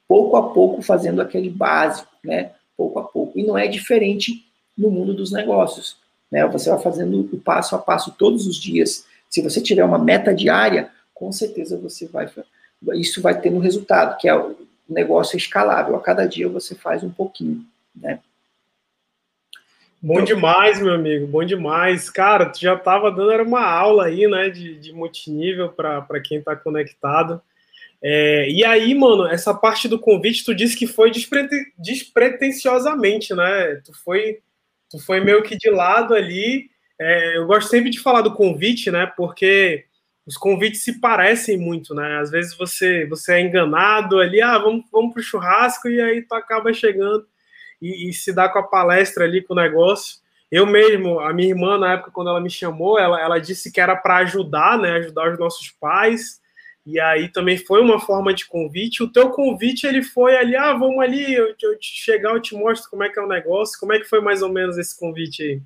pouco a pouco fazendo aquele básico, né? Pouco a pouco. E não é diferente no mundo dos negócios, né? Você vai fazendo o passo a passo todos os dias. Se você tiver uma meta diária, com certeza você vai isso vai ter um resultado, que é o negócio escalável. A cada dia você faz um pouquinho, né? Bom demais, meu amigo, bom demais. Cara, tu já estava dando era uma aula aí, né, de, de multinível para quem está conectado. É, e aí, mano, essa parte do convite, tu disse que foi despreten despretensiosamente, né? Tu foi, tu foi meio que de lado ali. É, eu gosto sempre de falar do convite, né? Porque os convites se parecem muito, né? Às vezes você, você é enganado ali, ah, vamos, vamos pro churrasco, e aí tu acaba chegando e, e se dá com a palestra ali, com o negócio. Eu mesmo, a minha irmã, na época, quando ela me chamou, ela, ela disse que era para ajudar, né? Ajudar os nossos pais e aí também foi uma forma de convite. O teu convite ele foi ali, ah, vamos ali, eu, eu chegar, eu te mostro como é que é o negócio. Como é que foi mais ou menos esse convite aí?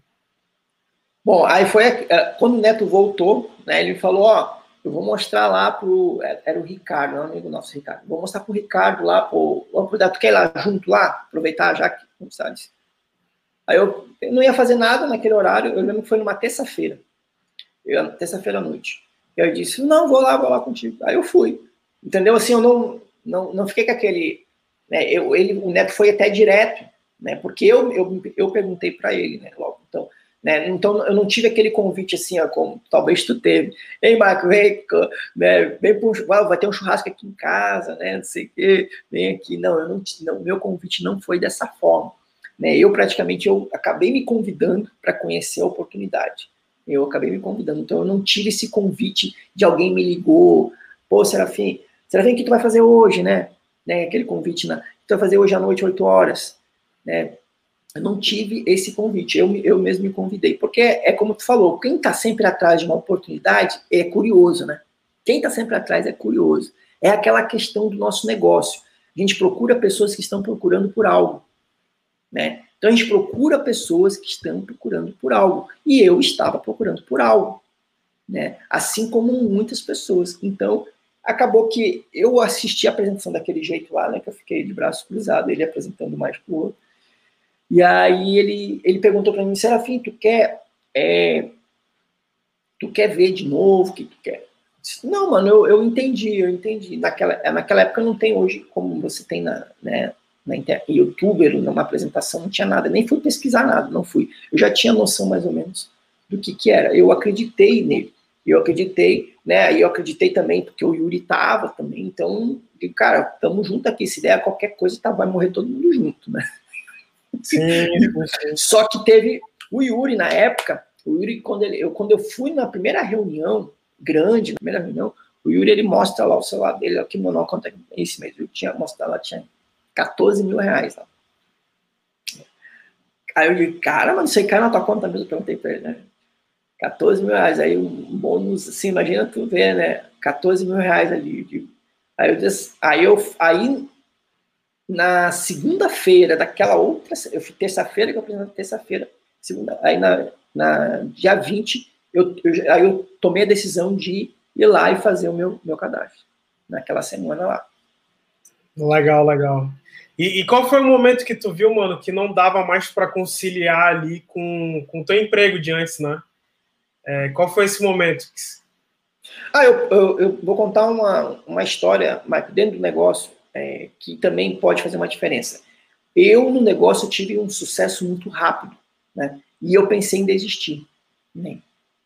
Bom, aí foi é, quando o Neto voltou, né? Ele falou, ó, eu vou mostrar lá pro é, era o Ricardo, um amigo nosso, Ricardo. Vou mostrar pro Ricardo lá, pro, vamos tu quer ir lá junto lá, aproveitar já que não sabe. Aí eu, eu não ia fazer nada naquele horário. Eu lembro que foi numa terça-feira, terça-feira à noite. Eu disse, não, vou lá, vou lá contigo. Aí eu fui. Entendeu? Assim, eu não, não, não fiquei com aquele. Né, eu, ele, o Neto foi até direto, né? Porque eu, eu, eu perguntei para ele, né? Logo, então, Né? Então, eu não tive aquele convite assim, ó, como talvez tu teve. Ei, Marco, vem, né, vem pro, vai ter um churrasco aqui em casa, né? Não sei o quê, vem aqui. Não, eu não, não, meu convite não foi dessa forma. Né? Eu praticamente eu acabei me convidando para conhecer a oportunidade. Eu acabei me convidando. Então, eu não tive esse convite de alguém me ligou. Pô, Serafim, Serafim, o que tu vai fazer hoje, né? né? Aquele convite, na, tu vai fazer hoje à noite, 8 horas, né? eu não tive esse convite, eu, eu mesmo me convidei. Porque é, é como tu falou, quem está sempre atrás de uma oportunidade é curioso, né? Quem está sempre atrás é curioso. É aquela questão do nosso negócio. A gente procura pessoas que estão procurando por algo, né? Então a gente procura pessoas que estão procurando por algo. E eu estava procurando por algo, né? Assim como muitas pessoas. Então acabou que eu assisti a apresentação daquele jeito lá, né? Que eu fiquei de braço cruzado, ele apresentando mais pro outro. E aí ele, ele perguntou para mim, Serafim, tu quer, é, tu quer ver de novo, o que tu quer? Disse, não, mano, eu, eu entendi, eu entendi. Naquela, naquela época não tem hoje como você tem na, né, na internet, youtuber, numa apresentação, não tinha nada, nem fui pesquisar nada, não fui. Eu já tinha noção mais ou menos do que que era. Eu acreditei nele. Eu acreditei, né? Aí eu acreditei também porque o Yuri tava também, então, cara, tamo junto aqui, se der qualquer coisa, tá, vai morrer todo mundo junto, né? Sim, (laughs) Só que teve o Yuri na época, o Yuri, quando, ele, eu, quando eu fui na primeira reunião, grande, na primeira reunião, o Yuri ele mostra lá o celular dele, aqui no quanto é esse mês, eu tinha mostrado lá, tinha 14 mil reais lá. Aí eu digo, cara, mas aí cai na tua conta mesmo, eu perguntei pra ele, né? 14 mil reais, aí um bônus, assim, imagina tu ver, né? 14 mil reais ali. Aí eu disse, aí eu, aí na segunda-feira daquela outra, eu fui terça-feira, que eu apresentei terça-feira, segunda, aí na, na dia 20, eu, eu, aí eu tomei a decisão de ir lá e fazer o meu, meu cadastro, naquela semana lá. Legal, legal. E, e, qual foi o momento que tu viu, mano, que não dava mais para conciliar ali com o teu emprego de antes, né? É, qual foi esse momento? Ah, eu, eu, eu, vou contar uma, uma história, mas dentro do negócio é, que também pode fazer uma diferença. Eu, no negócio, tive um sucesso muito rápido, né? E eu pensei em desistir. Né?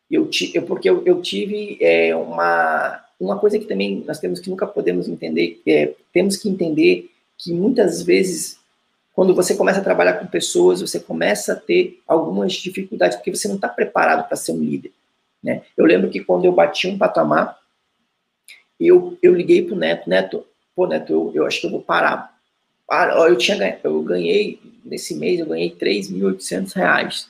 Eu, eu, porque eu, eu tive é, uma, uma coisa que também nós temos que nunca podemos entender, é, temos que entender que muitas vezes, quando você começa a trabalhar com pessoas, você começa a ter algumas dificuldades, porque você não está preparado para ser um líder. Né? Eu lembro que quando eu bati um patamar, eu, eu liguei para o Neto, Neto, pô, Neto, eu, eu acho que eu vou parar. Eu tinha eu ganhei, nesse mês, eu ganhei 3.800 reais.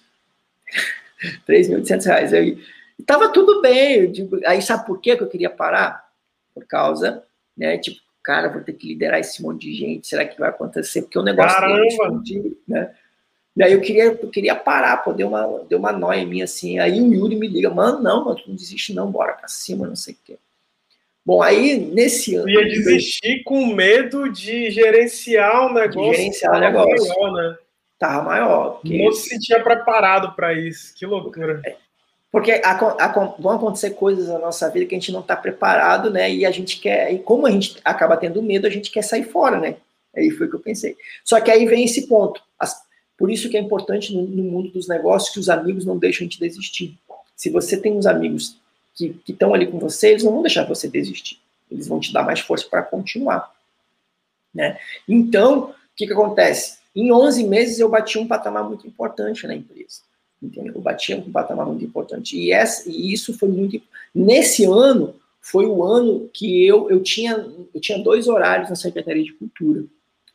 (laughs) 3.800 reais. Aí, tava tudo bem. Digo, aí sabe por que eu queria parar? Por causa, né, tipo, cara, vou ter que liderar esse monte de gente, será que vai acontecer? Porque o negócio Caramba! Dele, né? E aí eu queria, eu queria parar, pô, deu uma, deu uma noia em mim assim. Aí o Yuri me liga, mano, não, mano, tu não desiste não, bora pra cima, não sei o quê. Bom, aí nesse ano. Ia desistir com medo de gerenciar o negócio. De gerenciar o negócio. Maior, né? Tava maior. Não se sentia preparado para isso. Que loucura. É, porque a, a, vão acontecer coisas na nossa vida que a gente não está preparado, né? E a gente quer. E como a gente acaba tendo medo, a gente quer sair fora, né? Aí foi o que eu pensei. Só que aí vem esse ponto. As, por isso que é importante no, no mundo dos negócios que os amigos não deixem a gente desistir. Se você tem uns amigos que estão ali com você, eles não vão deixar você desistir. Eles vão te dar mais força para continuar. Né? Então, o que, que acontece? Em 11 meses eu bati um patamar muito importante na empresa. Entendeu? Eu bati um patamar muito importante. E, essa, e isso foi muito. Nesse ano, foi o ano que eu, eu, tinha, eu tinha dois horários na Secretaria de Cultura.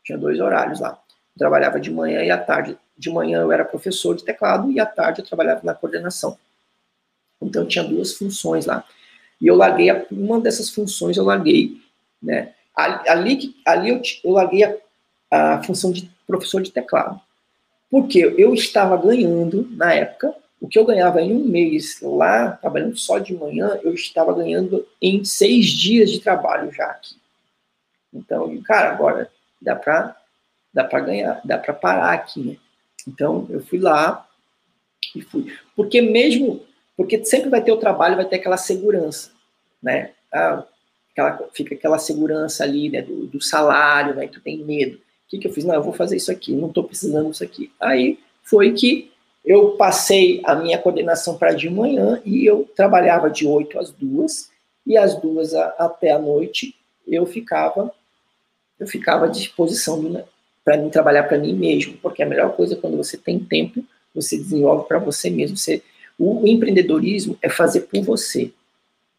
Tinha dois horários lá. Eu trabalhava de manhã e à tarde. De manhã eu era professor de teclado e à tarde eu trabalhava na coordenação. Então tinha duas funções lá. E eu larguei a, uma dessas funções, eu larguei, né? Ali, ali eu, eu larguei a, a função de professor de teclado. Porque eu estava ganhando, na época, o que eu ganhava em um mês lá, trabalhando só de manhã, eu estava ganhando em seis dias de trabalho já aqui. Então, cara, agora dá para dá para ganhar, dá para parar aqui, né? Então, eu fui lá e fui. Porque mesmo porque sempre vai ter o trabalho, vai ter aquela segurança, né? Ah, aquela, fica aquela segurança ali, né, do, do salário, né, tu tem medo. Que, que eu fiz? Não, eu vou fazer isso aqui, não estou precisando disso aqui. Aí foi que eu passei a minha coordenação para de manhã e eu trabalhava de 8 às 2 e às duas a, até a noite eu ficava eu ficava à disposição para mim trabalhar para mim mesmo, porque a melhor coisa é quando você tem tempo, você desenvolve para você mesmo. Você, o, empreendedorismo é fazer por você.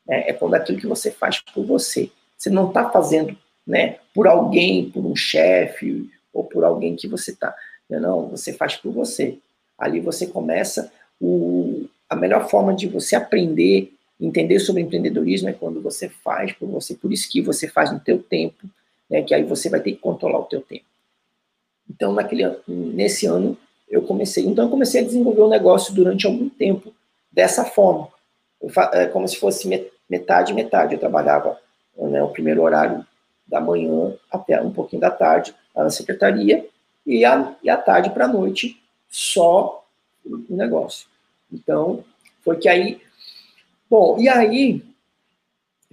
Né? É quando aquilo que você faz por você. Você não está fazendo né, por alguém, por um chefe ou por alguém que você está. Não, não, você faz por você. Ali você começa o, a melhor forma de você aprender, entender sobre empreendedorismo é quando você faz por você. Por isso que você faz no teu tempo, né, que aí você vai ter que controlar o teu tempo. Então, naquele, nesse ano, eu comecei. Então, eu comecei a desenvolver o um negócio durante algum tempo dessa forma. É como se fosse metade, metade. Eu trabalhava né, o primeiro horário da manhã até um pouquinho da tarde na secretaria e a, e a tarde para a noite só o negócio. Então, foi que aí. Bom, e aí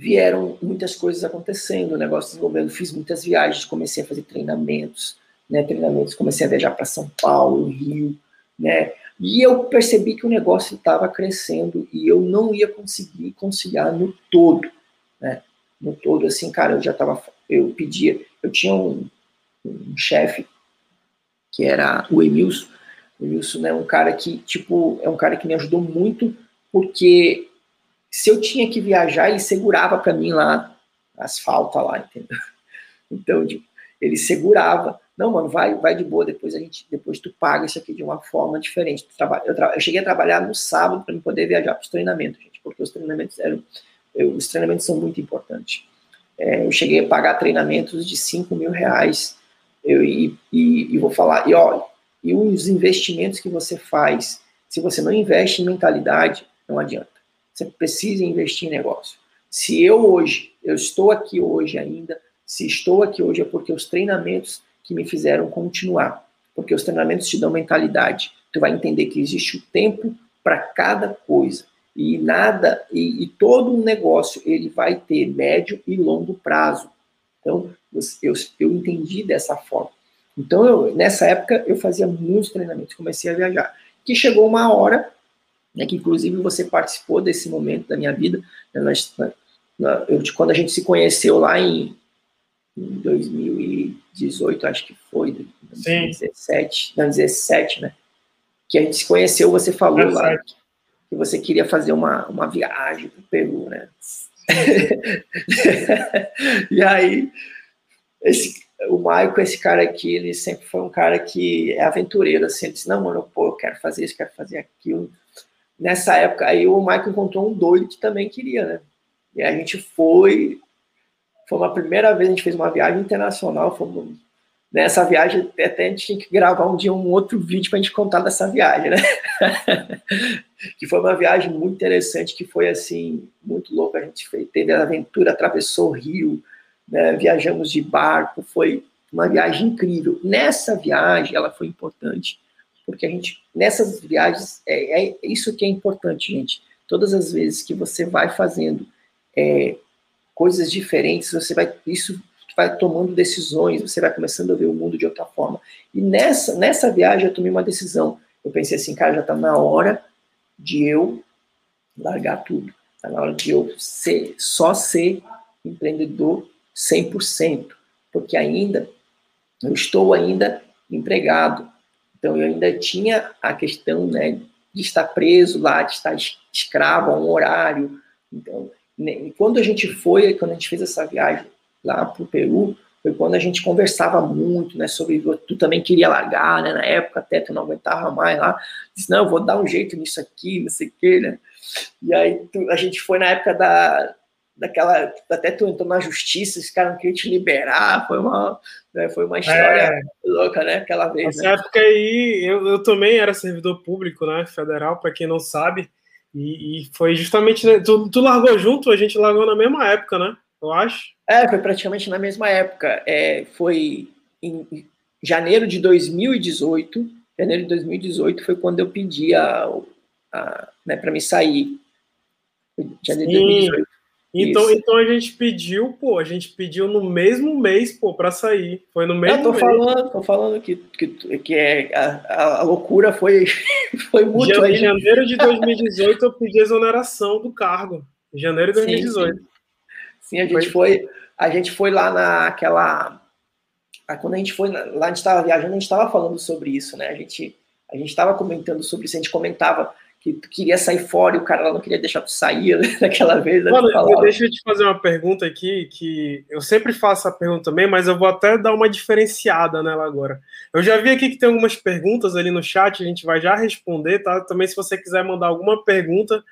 vieram muitas coisas acontecendo, o negócio desenvolvendo, fiz muitas viagens, comecei a fazer treinamentos, né, treinamentos, comecei a viajar para São Paulo, Rio, né, e eu percebi que o negócio estava crescendo e eu não ia conseguir conciliar no todo, né, no todo, assim, cara, eu já estava, eu pedia, eu tinha um, um chefe que era o Emilson, o Emilson, né, um cara que, tipo, é um cara que me ajudou muito, porque se eu tinha que viajar, ele segurava para mim lá as faltas lá, entendeu? (laughs) Então, tipo, ele segurava. Não, mano, vai, vai de boa, depois a gente, depois tu paga isso aqui de uma forma diferente. Eu, tra... eu cheguei a trabalhar no sábado para poder viajar para os treinamentos, gente, porque os treinamentos eram, eu, os treinamentos são muito importantes. É, eu cheguei a pagar treinamentos de 5 mil reais. Eu, e, e, e vou falar, e ó, e os investimentos que você faz, se você não investe em mentalidade, não adianta. Você precisa investir em negócio. Se eu hoje, eu estou aqui hoje ainda, se estou aqui hoje é porque os treinamentos que me fizeram continuar, porque os treinamentos te dão mentalidade. Tu vai entender que existe o tempo para cada coisa e nada e, e, todo um negócio ele vai ter médio e longo prazo. Então eu, eu entendi dessa forma. Então eu, nessa época eu fazia muitos treinamentos, comecei a viajar. Que chegou uma hora né, que inclusive você participou desse momento da minha vida. Né, nós, na, eu, quando a gente se conheceu lá em, em 2018, acho que foi, 2017, não, 17, né? Que a gente se conheceu, você falou é lá que, que você queria fazer uma, uma viagem para o Peru, né? (laughs) e aí, esse, o Maico, esse cara aqui, ele sempre foi um cara que é aventureiro, assim, ele disse, não, mano, pô, eu quero fazer isso, quero fazer aquilo nessa época, aí o Michael encontrou um doido que também queria, né? E a gente foi, foi uma primeira vez, a gente fez uma viagem internacional, fomos, nessa viagem até a gente tinha que gravar um dia um outro vídeo para a gente contar dessa viagem, né? (laughs) que foi uma viagem muito interessante, que foi assim, muito louca, a gente fez, teve a aventura, atravessou o rio, né? viajamos de barco, foi uma viagem incrível. Nessa viagem, ela foi importante, porque a gente, nessas viagens, é, é isso que é importante, gente. Todas as vezes que você vai fazendo é, coisas diferentes, você vai, isso vai tomando decisões, você vai começando a ver o mundo de outra forma. E nessa, nessa viagem eu tomei uma decisão. Eu pensei assim, cara, já está na hora de eu largar tudo. Está na hora de eu ser, só ser empreendedor 100%, porque ainda eu estou ainda empregado. Então eu ainda tinha a questão né, de estar preso lá, de estar escravo a um horário. Então, né, quando a gente foi, quando a gente fez essa viagem lá para o Peru, foi quando a gente conversava muito, né, sobre tu também queria largar, né, na época até tu não aguentava mais lá, disse, não, eu vou dar um jeito nisso aqui, não sei o quê, né, e aí tu, a gente foi na época da, daquela. Até tu entrou na justiça, esse cara não queria te liberar, foi uma, né, foi uma história é, louca, né? Aquela vez. Nessa né? época aí, eu, eu também era servidor público, né? Federal, para quem não sabe. E, e foi justamente. Né, tu, tu, largou junto, a gente largou na mesma época, né? Eu acho. É, foi praticamente na mesma época. É, foi em janeiro de 2018. Janeiro de 2018 foi quando eu pedi a, a né, para me sair. Janeiro de 2018 Então, então a gente pediu, pô, a gente pediu no mesmo mês, pô, para sair. Foi no mesmo eu tô mês. Falando, tô falando que, que, que é, a, a loucura foi, (laughs) foi muito. Em janeiro de 2018 eu pedi exoneração do cargo. Em janeiro de 2018. Sim, sim. sim a gente foi. foi, a gente foi lá naquela. Quando a gente foi lá, a gente estava viajando, a gente estava falando sobre isso, né? A gente a gente estava comentando sobre isso, a gente comentava que tu queria sair fora e o cara lá não queria deixar tu sair né, (laughs) naquela vez. Mano, deixa eu te fazer uma pergunta aqui, que eu sempre faço a pergunta também, mas eu vou até dar uma diferenciada nela agora. Eu já vi aqui que tem algumas perguntas ali no chat, a gente vai já responder, tá? Também se você quiser mandar alguma pergunta,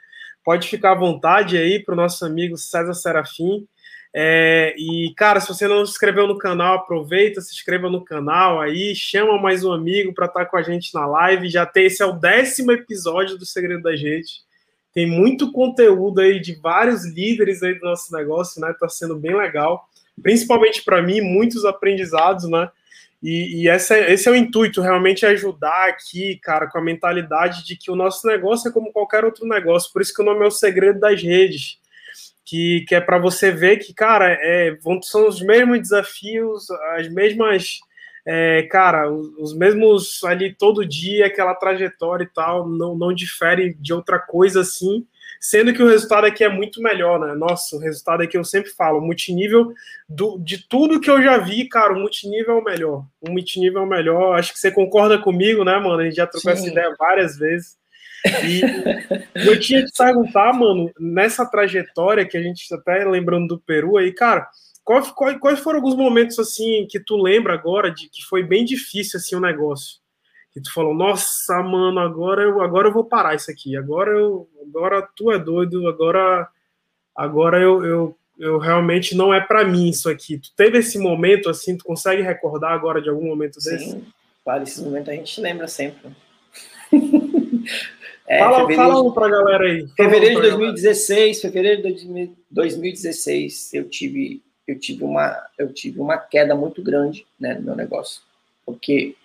pode ficar à vontade aí para o nosso amigo César Serafim. É, e, cara, se você não se inscreveu no canal, aproveita, se inscreva no canal aí, chama mais um amigo para estar tá com a gente na live. Já tem, esse é o décimo episódio do Segredo da Gente. Tem muito conteúdo aí de vários líderes aí do nosso negócio, né? Tá sendo bem legal. Principalmente para mim, muitos aprendizados, né? E, e essa, esse é o intuito, realmente ajudar aqui, cara, com a mentalidade de que o nosso negócio é como qualquer outro negócio. Por isso que o nome é o Segredo das Redes que, que é para você ver que, cara, é, vão, são os mesmos desafios, as mesmas, é, cara, os, os, mesmos ali todo dia, aquela trajetória e tal, não, não difere de outra coisa assim, sendo que o resultado aqui é muito melhor, né? Nossa, o resultado aqui eu sempre falo, multinível, do, de tudo que eu já vi, cara, o multinível é o melhor. O multinível é o melhor. Acho que você concorda comigo, né, mano? A gente já trocou Sim. essa ideia várias vezes. E eu tinha que perguntar, mano, nessa trajetória que a gente está até lembrando do Peru aí, cara, qual, qual, quais foram alguns momentos assim que tu lembra agora de que foi bem difícil assim o negócio? Que tu falou, nossa, mano, agora eu, agora eu vou parar isso aqui, agora eu, agora tu é doido, agora, agora eu, eu, eu realmente não é para mim isso aqui. Tu teve esse momento assim, tu consegue recordar agora de algum momento desse? Sim, claro, esse momento a gente lembra sempre. (laughs) É, fala, fevereiro, fala um pra galera aí. Fevereiro de 2016, fevereiro de 2016, eu tive, eu tive uma, eu tive uma queda muito grande, né, no meu negócio, porque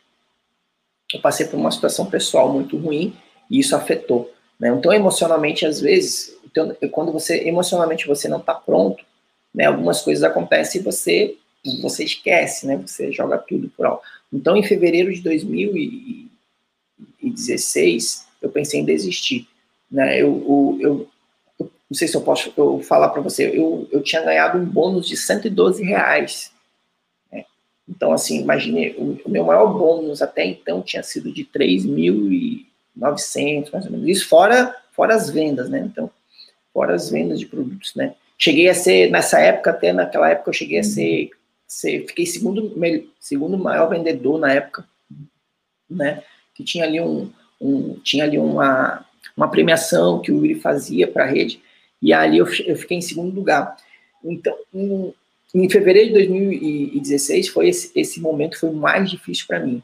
eu passei por uma situação pessoal muito ruim e isso afetou, né? Então, emocionalmente, às vezes, então, quando você emocionalmente você não está pronto, né, algumas coisas acontecem e você você esquece, né? Você joga tudo por alto. Então, em fevereiro de 2016 eu pensei em desistir. Né? Eu, eu, eu, não sei se eu posso eu falar para você, eu, eu tinha ganhado um bônus de 112 reais. Né? Então, assim, imagine, o, o, meu maior bônus até então tinha sido de 3.900, mais ou menos. Isso fora, fora as vendas, né? Então, fora as vendas de produtos, né? Cheguei a ser, nessa época, até naquela época, eu cheguei a ser, ser fiquei segundo, segundo maior vendedor na época, né? Que tinha ali um, um, tinha ali uma, uma premiação que o Yuri fazia para a rede, e ali eu, eu, fiquei em segundo lugar. Então, em, em fevereiro de 2016, foi esse, esse momento foi mais difícil para mim.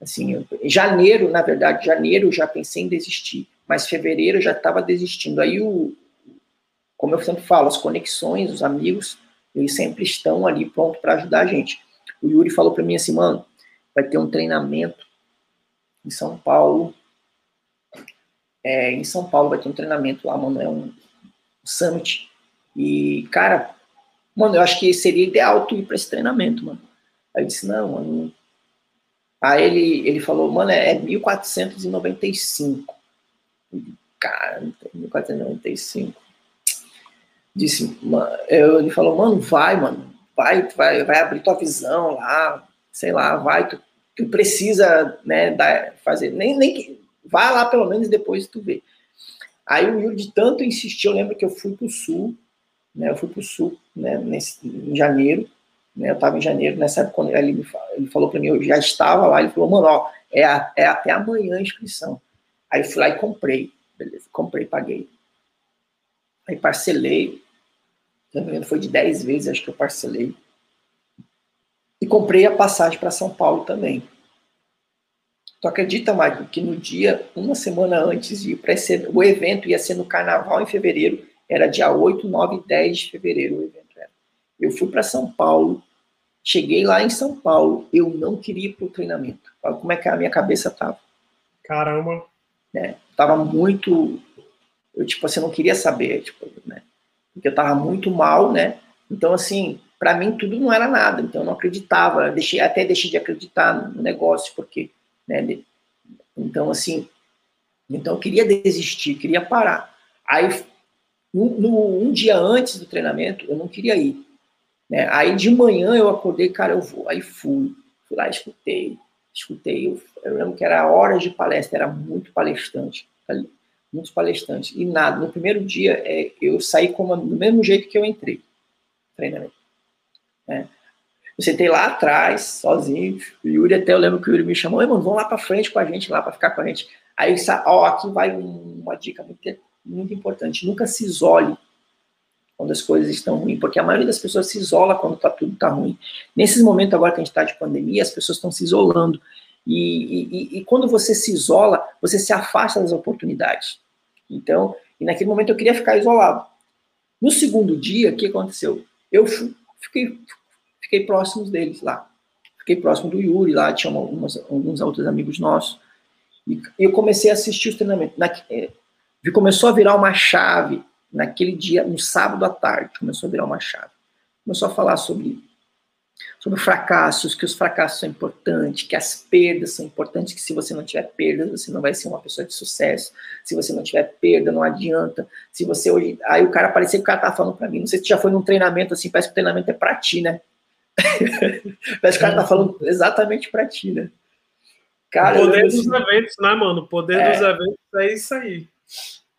Assim, eu, janeiro, na verdade, janeiro eu já pensei em desistir, mas fevereiro eu já estava desistindo. Aí, o, como eu sempre falo, as conexões, os amigos, eles sempre estão ali pronto para ajudar a gente. O Yuri falou para mim assim, mano, vai ter um treinamento em São Paulo é, em São Paulo vai ter um treinamento lá, mano, é um summit. E, cara, mano, eu acho que seria ideal tu ir para esse treinamento, mano. Aí eu disse, não, mano. Aí ele, ele falou, mano, é, é 1495. Cara, 1495. Disse, mano, eu, ele falou, mano, vai, mano, vai, vai, vai abrir tua visão lá, sei lá, vai, tu, tu precisa, né, dar, fazer, nem, nem, Vai lá pelo menos depois tu vê. Aí o Yuri de tanto insistir, eu lembro que eu fui para o sul, né? Eu fui para o sul, né? Nesse, em janeiro, né? Eu estava em janeiro, nessa época, quando ele, ele falou para mim, eu já estava lá, ele falou, mano, ó, é, é até amanhã a inscrição. Aí eu fui lá e comprei, beleza, comprei, paguei. Aí parcelei, foi de 10 vezes, acho que eu parcelei. E comprei a passagem para São Paulo também. Tu acredita, Mário, que no dia, uma semana antes de ir para o evento ia ser no carnaval em fevereiro, era dia 8, 9 e 10 de fevereiro o evento era. Eu fui para São Paulo, cheguei lá em São Paulo, eu não queria ir para o treinamento. Olha como é que a minha cabeça tava. Caramba. Né? Tava muito. Eu, tipo assim, não queria saber, tipo, né? porque eu estava muito mal, né? Então, assim, para mim tudo não era nada, então eu não acreditava, deixei, até deixei de acreditar no negócio, porque, né? Então, assim, então eu queria desistir, queria parar. Aí, no, no, um dia antes do treinamento, eu não queria ir. Né? Aí de manhã eu acordei, cara, eu vou. Aí fui, fui lá, escutei, escutei. Eu, eu lembro que era horas de palestra, era muito palestrante, muitos palestrantes. E nada, no primeiro dia é, eu saí como, do mesmo jeito que eu entrei, treinamento. Né? Eu sentei lá atrás, sozinho. O Yuri, até eu lembro que o Yuri me chamou, mano, vamos lá para frente com a gente, lá para ficar com a gente. Aí, ó, aqui vai uma dica muito, muito importante: nunca se isole quando as coisas estão ruins, porque a maioria das pessoas se isola quando tá, tudo está ruim. Nesses momentos agora que a gente está de pandemia, as pessoas estão se isolando. E, e, e, quando você se isola, você se afasta das oportunidades. Então, e naquele momento eu queria ficar isolado. No segundo dia, o que aconteceu? Eu fiquei, fiquei próximo deles lá. Fiquei próximo do Yuri lá, tinha algumas, alguns outros amigos nossos. E eu comecei a assistir os treinamentos. Na, é, começou a virar uma chave naquele dia, no sábado à tarde, começou a virar uma chave. Começou a falar sobre sobre fracassos, que os fracassos são importantes, que as perdas são importantes, que se você não tiver perdas, você não vai ser uma pessoa de sucesso. Se você não tiver perda, não adianta. Se você aí o cara parecia que o cara tá falando para mim, não sei se já foi num treinamento assim, parece que o treinamento é para ti, né? Que o cara tá falando exatamente para ti, né? Cara, o poder dos eventos, né, mano? O poder é... dos eventos é isso aí.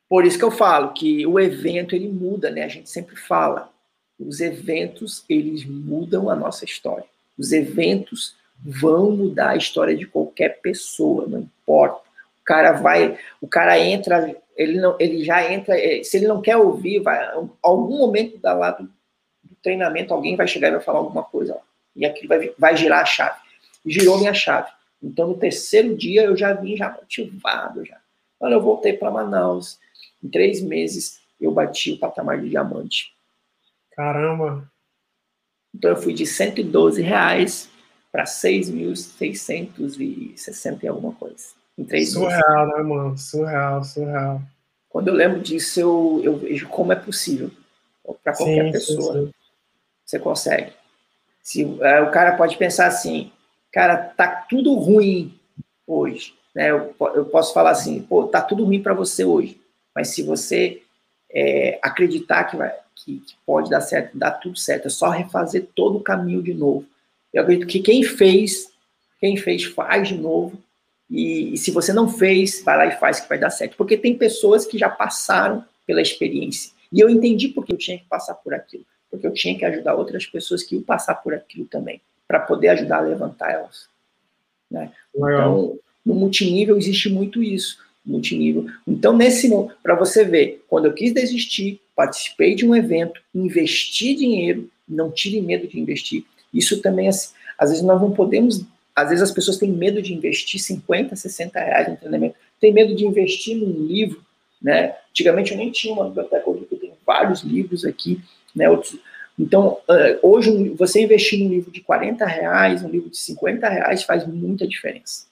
Por isso que eu falo que o evento ele muda, né? A gente sempre fala, os eventos eles mudam a nossa história. Os eventos vão mudar a história de qualquer pessoa, não importa. O cara vai, o cara entra, ele não, ele já entra. É, se ele não quer ouvir, vai, algum momento da lá do, do treinamento alguém vai chegar e vai falar alguma coisa lá, e aquilo vai, vai girar a chave. Girou minha chave. Então no terceiro dia eu já vim já motivado já. Olha, eu voltei para Manaus em três meses, eu bati o patamar de diamante. Caramba! Então, eu fui de 112 reais para 6.660 e alguma coisa. Em três surreal, meses. né, mano? Surreal, surreal. Quando eu lembro disso, eu, eu vejo como é possível. Para qualquer sim, pessoa. Sim, sim. Você consegue. Se, é, o cara pode pensar assim, cara, tá tudo ruim hoje. Né? Eu, eu posso falar assim, pô, tá tudo ruim para você hoje. Mas se você é, acreditar que, vai, que, que, pode dar certo, dá tudo certo. É só refazer todo o caminho de novo. Eu acredito que quem fez, quem fez faz de novo. E, e se você não fez, vai lá e faz que vai dar certo. Porque tem pessoas que já passaram pela experiência. E eu entendi porque eu tinha que passar por aquilo. Porque eu tinha que ajudar outras pessoas que iam passar por aquilo também. Para poder ajudar a levantar elas. Né? Então, no multinível existe muito isso multinível. Então, nesse para você ver, quando eu quis desistir, participei de um evento, investi dinheiro, não tive medo de investir. Isso também, assim, às vezes nós não podemos, às vezes as pessoas têm medo de investir 50, 60 reais no treinamento, tem medo de investir num livro, né? Antigamente eu nem tinha uma biblioteca, eu tenho vários livros aqui, né? Então, hoje, você investir num livro de 40 reais, um livro de 50 reais, faz muita diferença.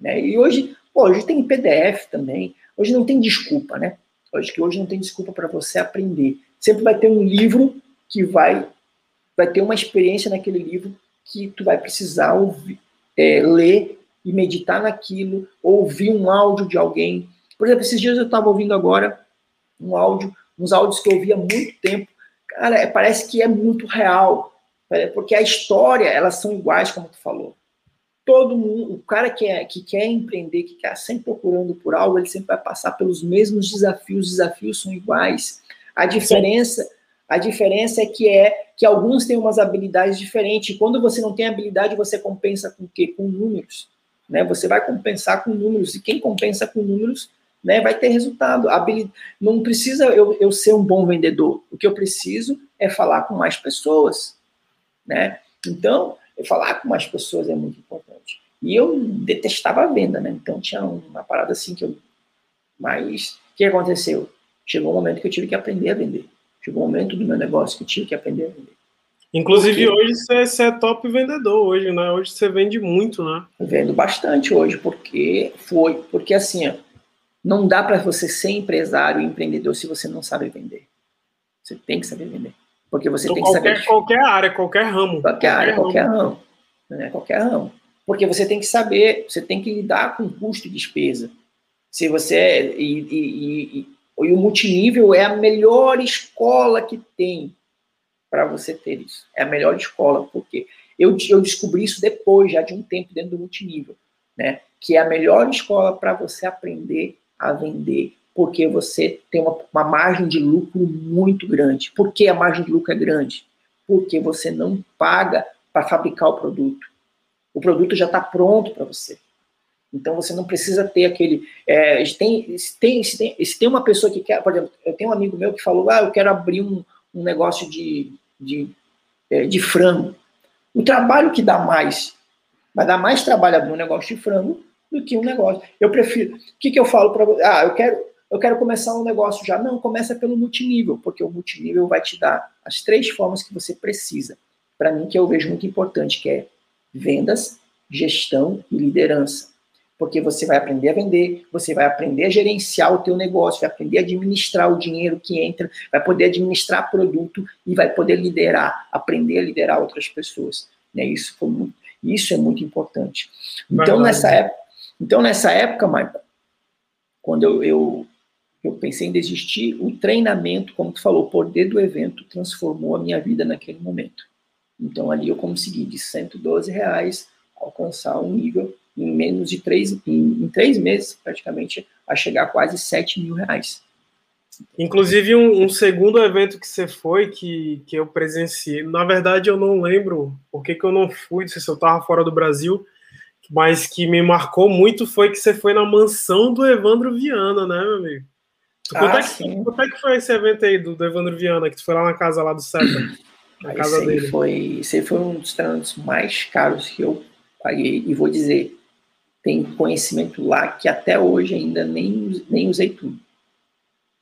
Né? E hoje, Pô, hoje tem PDF também. Hoje não tem desculpa, né? Hoje que hoje não tem desculpa para você aprender. Sempre vai ter um livro que vai vai ter uma experiência naquele livro que tu vai precisar ouvir, é, ler e meditar naquilo, ouvir um áudio de alguém. Por exemplo, esses dias eu estava ouvindo agora um áudio, uns áudios que eu ouvi há muito tempo. Cara, é, parece que é muito real, porque a história, elas são iguais, como tu falou todo mundo, o cara que, é, que quer empreender, que quer sempre procurando por algo, ele sempre vai passar pelos mesmos desafios, os desafios são iguais. A diferença, a diferença é que é que alguns têm umas habilidades diferentes. Quando você não tem habilidade, você compensa com o quê? Com números. Né? Você vai compensar com números, e quem compensa com números né, vai ter resultado. Não precisa eu, eu ser um bom vendedor. O que eu preciso é falar com mais pessoas. Né? Então, falar com mais pessoas é muito importante. E eu detestava a venda, né? Então tinha uma parada assim que eu. Mas o que aconteceu? Chegou um momento que eu tive que aprender a vender. Chegou um momento do meu negócio que eu tive que aprender a vender. Inclusive porque... hoje você, você, é top vendedor hoje, né? Hoje você vende muito, né? Eu vendo bastante hoje, porque foi, porque assim, ó, não dá para você ser empresário e empreendedor se você não sabe vender. Você tem que saber vender. Porque você então, tem que qualquer, saber. Qualquer área, qualquer ramo. Qualquer, qualquer área, ramo. qualquer ramo. Né? Qualquer ramo. Porque você tem que saber, você tem que lidar com custo e despesa. Se você. É, e, e, e, e o multinível é a melhor escola que tem para você ter isso. É a melhor escola, porque eu, eu descobri isso depois, já de um tempo dentro do multinível, né? Que é a melhor escola para você aprender a vender, porque você tem uma, uma margem de lucro muito grande. Por que a margem de lucro é grande? Porque você não paga para fabricar o produto. O produto já está pronto para você. Então você não precisa ter aquele. É, tem, tem, se, tem, se tem uma pessoa que quer, por exemplo, eu tenho um amigo meu que falou: ah, eu quero abrir um, um negócio de, de, é, de frango. O trabalho que dá mais, vai dar mais trabalho abrir um negócio de frango do que um negócio. Eu prefiro. O que, que eu falo para você? Ah, eu quero, eu quero começar um negócio já. Não, começa pelo multinível, porque o multinível vai te dar as três formas que você precisa. Para mim, que eu vejo muito importante, que é vendas, gestão e liderança. Porque você vai aprender a vender, você vai aprender a gerenciar o teu negócio, vai aprender a administrar o dinheiro que entra, vai poder administrar produto e vai poder liderar, aprender a liderar outras pessoas. Né? Isso, foi muito, isso é muito importante. Então, nessa época, então, nessa época, Michael, quando eu, eu, eu pensei em desistir, o treinamento, como tu falou, o poder do evento transformou a minha vida naquele momento. Então ali eu consegui de 112 reais alcançar um nível em menos de três, em, em três meses praticamente a chegar a quase 7 mil reais. Inclusive um, um, segundo evento que você foi que, que eu presenciei, na verdade eu não lembro por que, que eu não fui, não sei se eu estava fora do Brasil, mas que me marcou muito foi que você foi na mansão do Evandro Viana, né, meu amigo? Quanto, ah, é, que, quanto é que foi esse evento aí do, do Evandro Viana, que tu foi lá na casa lá do Seta? Na casa esse dele. Foi, esse foi um dos treinamentos mais caros que eu paguei. E vou dizer, tem conhecimento lá que até hoje ainda nem, nem usei tudo.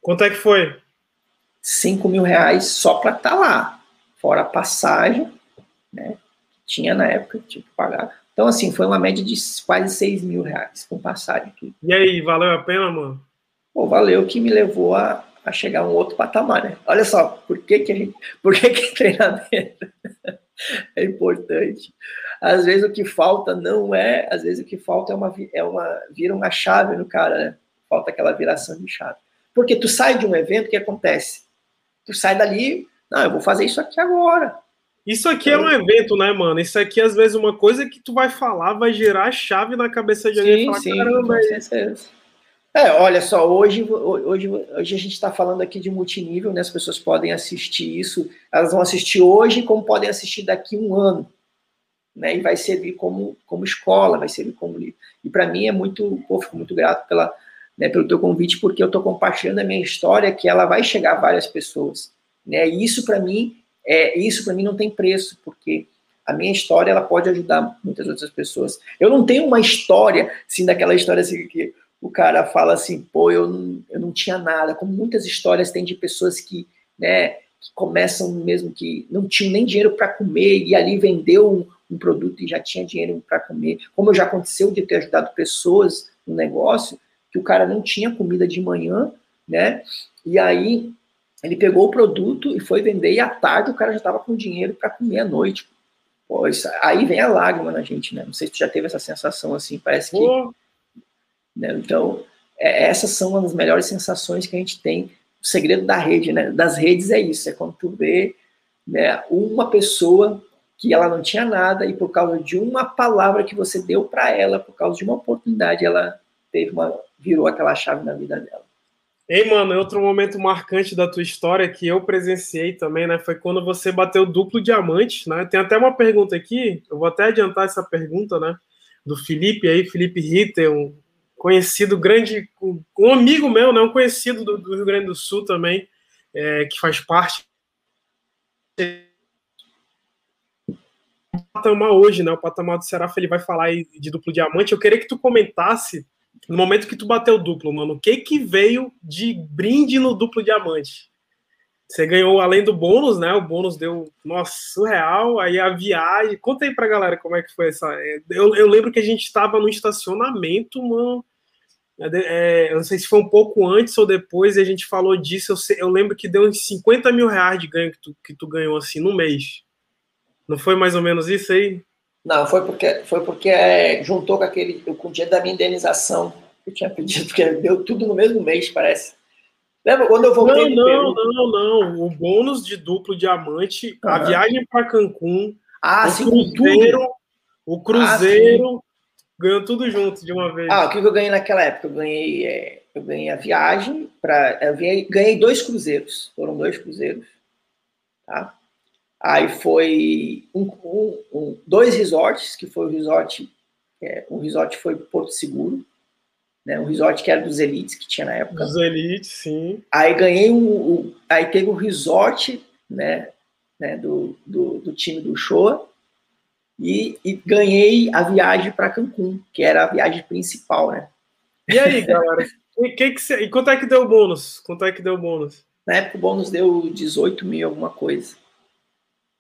Quanto é que foi? 5 mil reais só para estar tá lá. Fora a passagem, né? Tinha na época, tinha que pagar. Então, assim, foi uma média de quase 6 mil reais com passagem. Tudo. E aí, valeu a pena, mano? Pô, valeu que me levou a, a chegar a um outro patamar, né? Olha só, por que que, gente, (laughs) por que, que treinamento (laughs) é importante? Às vezes o que falta não é, às vezes o que falta é uma, é uma vira uma chave no cara, né? Falta aquela viração de chave. Porque tu sai de um evento, o que acontece? Tu sai dali, não, eu vou fazer isso aqui agora. Isso aqui então, é um evento, né, mano? Isso aqui, às vezes, uma coisa que tu vai falar vai gerar a chave na cabeça de alguém sim, e falar, sim, caramba, é certeza. É, olha só, hoje, hoje, hoje a gente está falando aqui de multinível, né? As pessoas podem assistir isso, elas vão assistir hoje, como podem assistir daqui um ano, né? E vai servir como, como escola, vai servir como livro. E para mim é muito, pô, fico muito grato pela, né, pelo teu convite, porque eu estou compartilhando a minha história, que ela vai chegar a várias pessoas, né? E isso para mim, é, isso para mim não tem preço, porque a minha história ela pode ajudar muitas outras pessoas. Eu não tenho uma história, assim, daquela história assim que o cara fala assim, pô, eu não, eu não tinha nada, como muitas histórias tem de pessoas que, né, que começam mesmo que não tinham nem dinheiro para comer e ali vendeu um, um, produto e já tinha dinheiro para comer. Como já aconteceu de ter ajudado pessoas no negócio, que o cara não tinha comida de manhã, né? E aí ele pegou o produto e foi vender e à tarde o cara já estava com dinheiro para comer à noite. Pô, isso, aí vem a lágrima na gente, né? Não sei se tu já teve essa sensação assim, parece que né? Então, é, essas são as melhores sensações que a gente tem. O segredo da rede, né? das redes é isso, é quando tu vê né, uma pessoa que ela não tinha nada e por causa de uma palavra que você deu para ela, por causa de uma oportunidade, ela teve uma virou aquela chave na vida dela. Ei, mano, outro momento marcante da tua história que eu presenciei também, né, foi quando você bateu duplo diamante, né? Tem até uma pergunta aqui, eu vou até adiantar essa pergunta, né, do Felipe aí, Felipe Ritter, um conhecido, grande, um amigo meu, né, um conhecido do, do Rio Grande do Sul também, é, que faz parte patamar hoje, né? O patamar do Seraf, ele vai falar de duplo diamante. Eu queria que tu comentasse no momento que tu bateu duplo, mano, o que que veio de brinde no duplo diamante? Você ganhou além do bônus, né? O bônus deu, nossa, surreal. Aí a viagem. Conta aí pra galera como é que foi essa. Eu, eu lembro que a gente estava no estacionamento, mano É, é, eu não sei se foi um pouco antes ou depois, e a gente falou disso. Eu, sei, eu lembro que deu uns 50 mil reais de ganho que tu, que tu ganhou assim no mês. Não foi mais ou menos isso aí? Não, foi porque, foi porque é, juntou com aquele com o dinheiro da minha indenização que eu tinha pedido, porque deu tudo no mesmo mês, parece. Lembra quando eu voltei? Não, não, não, não. O bônus de duplo diamante, uhum. a viagem para Cancún, ah, o sim, cruzeiro, o cruzeiro ah, ganhou tudo junto de uma vez. Ah, o que eu ganhei naquela época? Eu ganhei, é, eu ganhei a viagem para, ganhei, ganhei dois cruzeiros, foram dois cruzeiros, tá? Aí foi um, um, um, dois resorts, que foi o resort, é, um resort foi Porto Seguro, né, um resort que era dos Elites, que tinha na época. Dos Elites, sim. Aí ganhei um, um aí teve o um resort, né, né, do, do, do, time do Showa, e, e ganhei a viagem para Cancún, que era a viagem principal, né. E aí, galera, e, que que cê, e quanto é que deu o bônus? Quanto é que deu o bônus? Na época o bônus deu 18 mil, alguma coisa.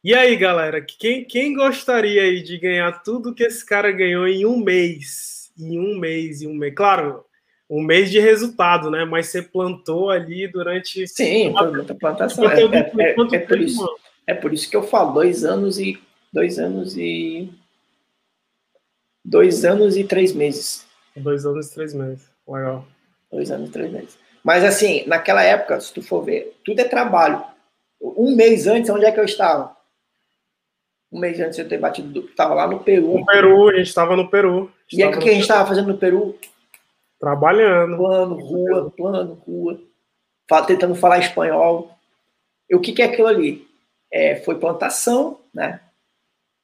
E aí, galera, quem, quem gostaria aí de ganhar tudo que esse cara ganhou em um mês? Em um mês, em um mês. Claro, um mês de resultado, né? Mas você plantou ali durante. Sim, muita plantação. É, é, é, é, por isso, é por isso que eu falo, dois anos e. Dois anos e. Dois anos e três meses. Dois anos e três meses. Legal. Dois anos e três meses. Mas assim, naquela época, se tu for ver, tudo é trabalho. Um mês antes, onde é que eu estava? Um mês antes de eu ter batido, estava lá no Peru. No Peru, a gente estava no Peru. E aí, o que a gente estava fazendo no Peru? Trabalhando. Plano, rua, plano, rua. Tentando falar espanhol. E o que, que é aquilo ali? É, foi plantação, né?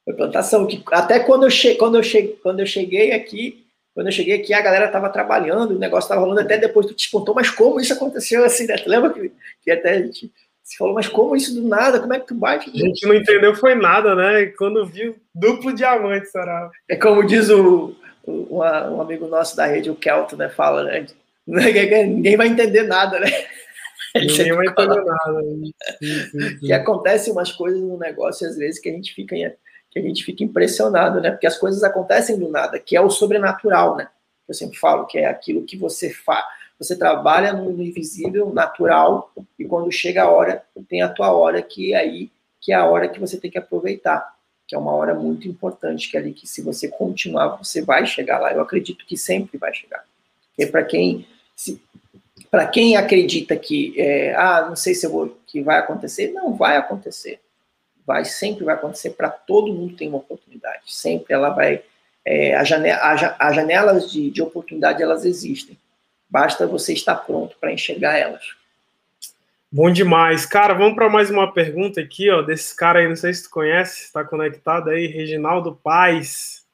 Foi plantação. Que, até quando eu, che quando, eu che quando eu cheguei aqui, quando eu cheguei aqui, a galera estava trabalhando, o negócio estava rolando, até depois tu te contou, mas como isso aconteceu assim, né? Tu lembra que, que até a gente você falou, mas como isso do nada? Como é que tu bate? A gente não entendeu, foi nada, né? Quando viu, duplo diamante, será? É como diz o, o um amigo nosso da rede, o Kelto, né? Fala, né? Ninguém vai entender nada, né? (laughs) Ninguém vai entender nada. E acontecem umas coisas no negócio, às vezes, que a gente fica que a gente fica impressionado, né? Porque as coisas acontecem do nada, que é o sobrenatural, né? Eu sempre falo que é aquilo que você faz você trabalha no invisível, natural, e quando chega a hora, tem a tua hora, que é aí que é a hora que você tem que aproveitar, que é uma hora muito importante, que é ali que se você continuar, você vai chegar lá. Eu acredito que sempre vai chegar. E para quem para quem acredita que é, ah, não sei se vou que vai acontecer, não vai acontecer. Vai sempre vai acontecer para todo mundo tem uma oportunidade. Sempre ela vai é, as janelas de, de oportunidade elas existem. Basta você estar pronto para enxergar elas. Bom demais. Cara, vamos para mais uma pergunta aqui, ó, desse cara aí, não sei se tu conhece, está conectado aí, Reginaldo Paz.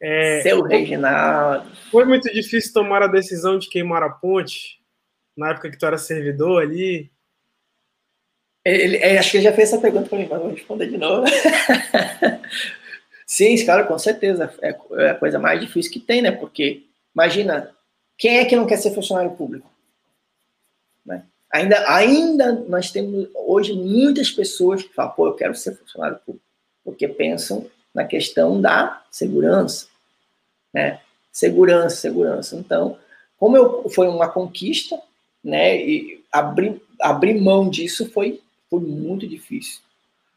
É, Seu Reginaldo. Foi muito difícil tomar a decisão de queimar a ponte na época que tu era servidor ali? Ele, ele, acho que ele já fez essa pergunta para mim, mas vou responder de novo. (laughs) Sim, cara, com certeza. É, é a coisa mais difícil que tem, né? Porque, imagina, quem é que não quer ser funcionário público? Né? Ainda, ainda nós temos hoje muitas pessoas que falam, pô, eu quero ser funcionário público, porque pensam na questão da segurança, né? Segurança, segurança. Então, como eu, foi uma conquista, né? E abrir, abrir mão disso foi, foi muito difícil.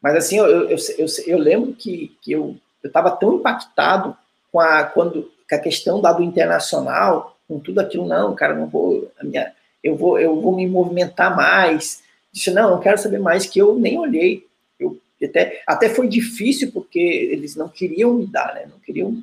Mas assim, eu, eu, eu, eu lembro que, que eu estava tão impactado com a, quando, com a questão da do internacional, com tudo aquilo, não, cara, não vou, minha, eu vou, eu vou me movimentar mais. Disse, não, não quero saber mais, que eu nem olhei. Eu, até, até foi difícil, porque eles não queriam me dar, né? Não queriam.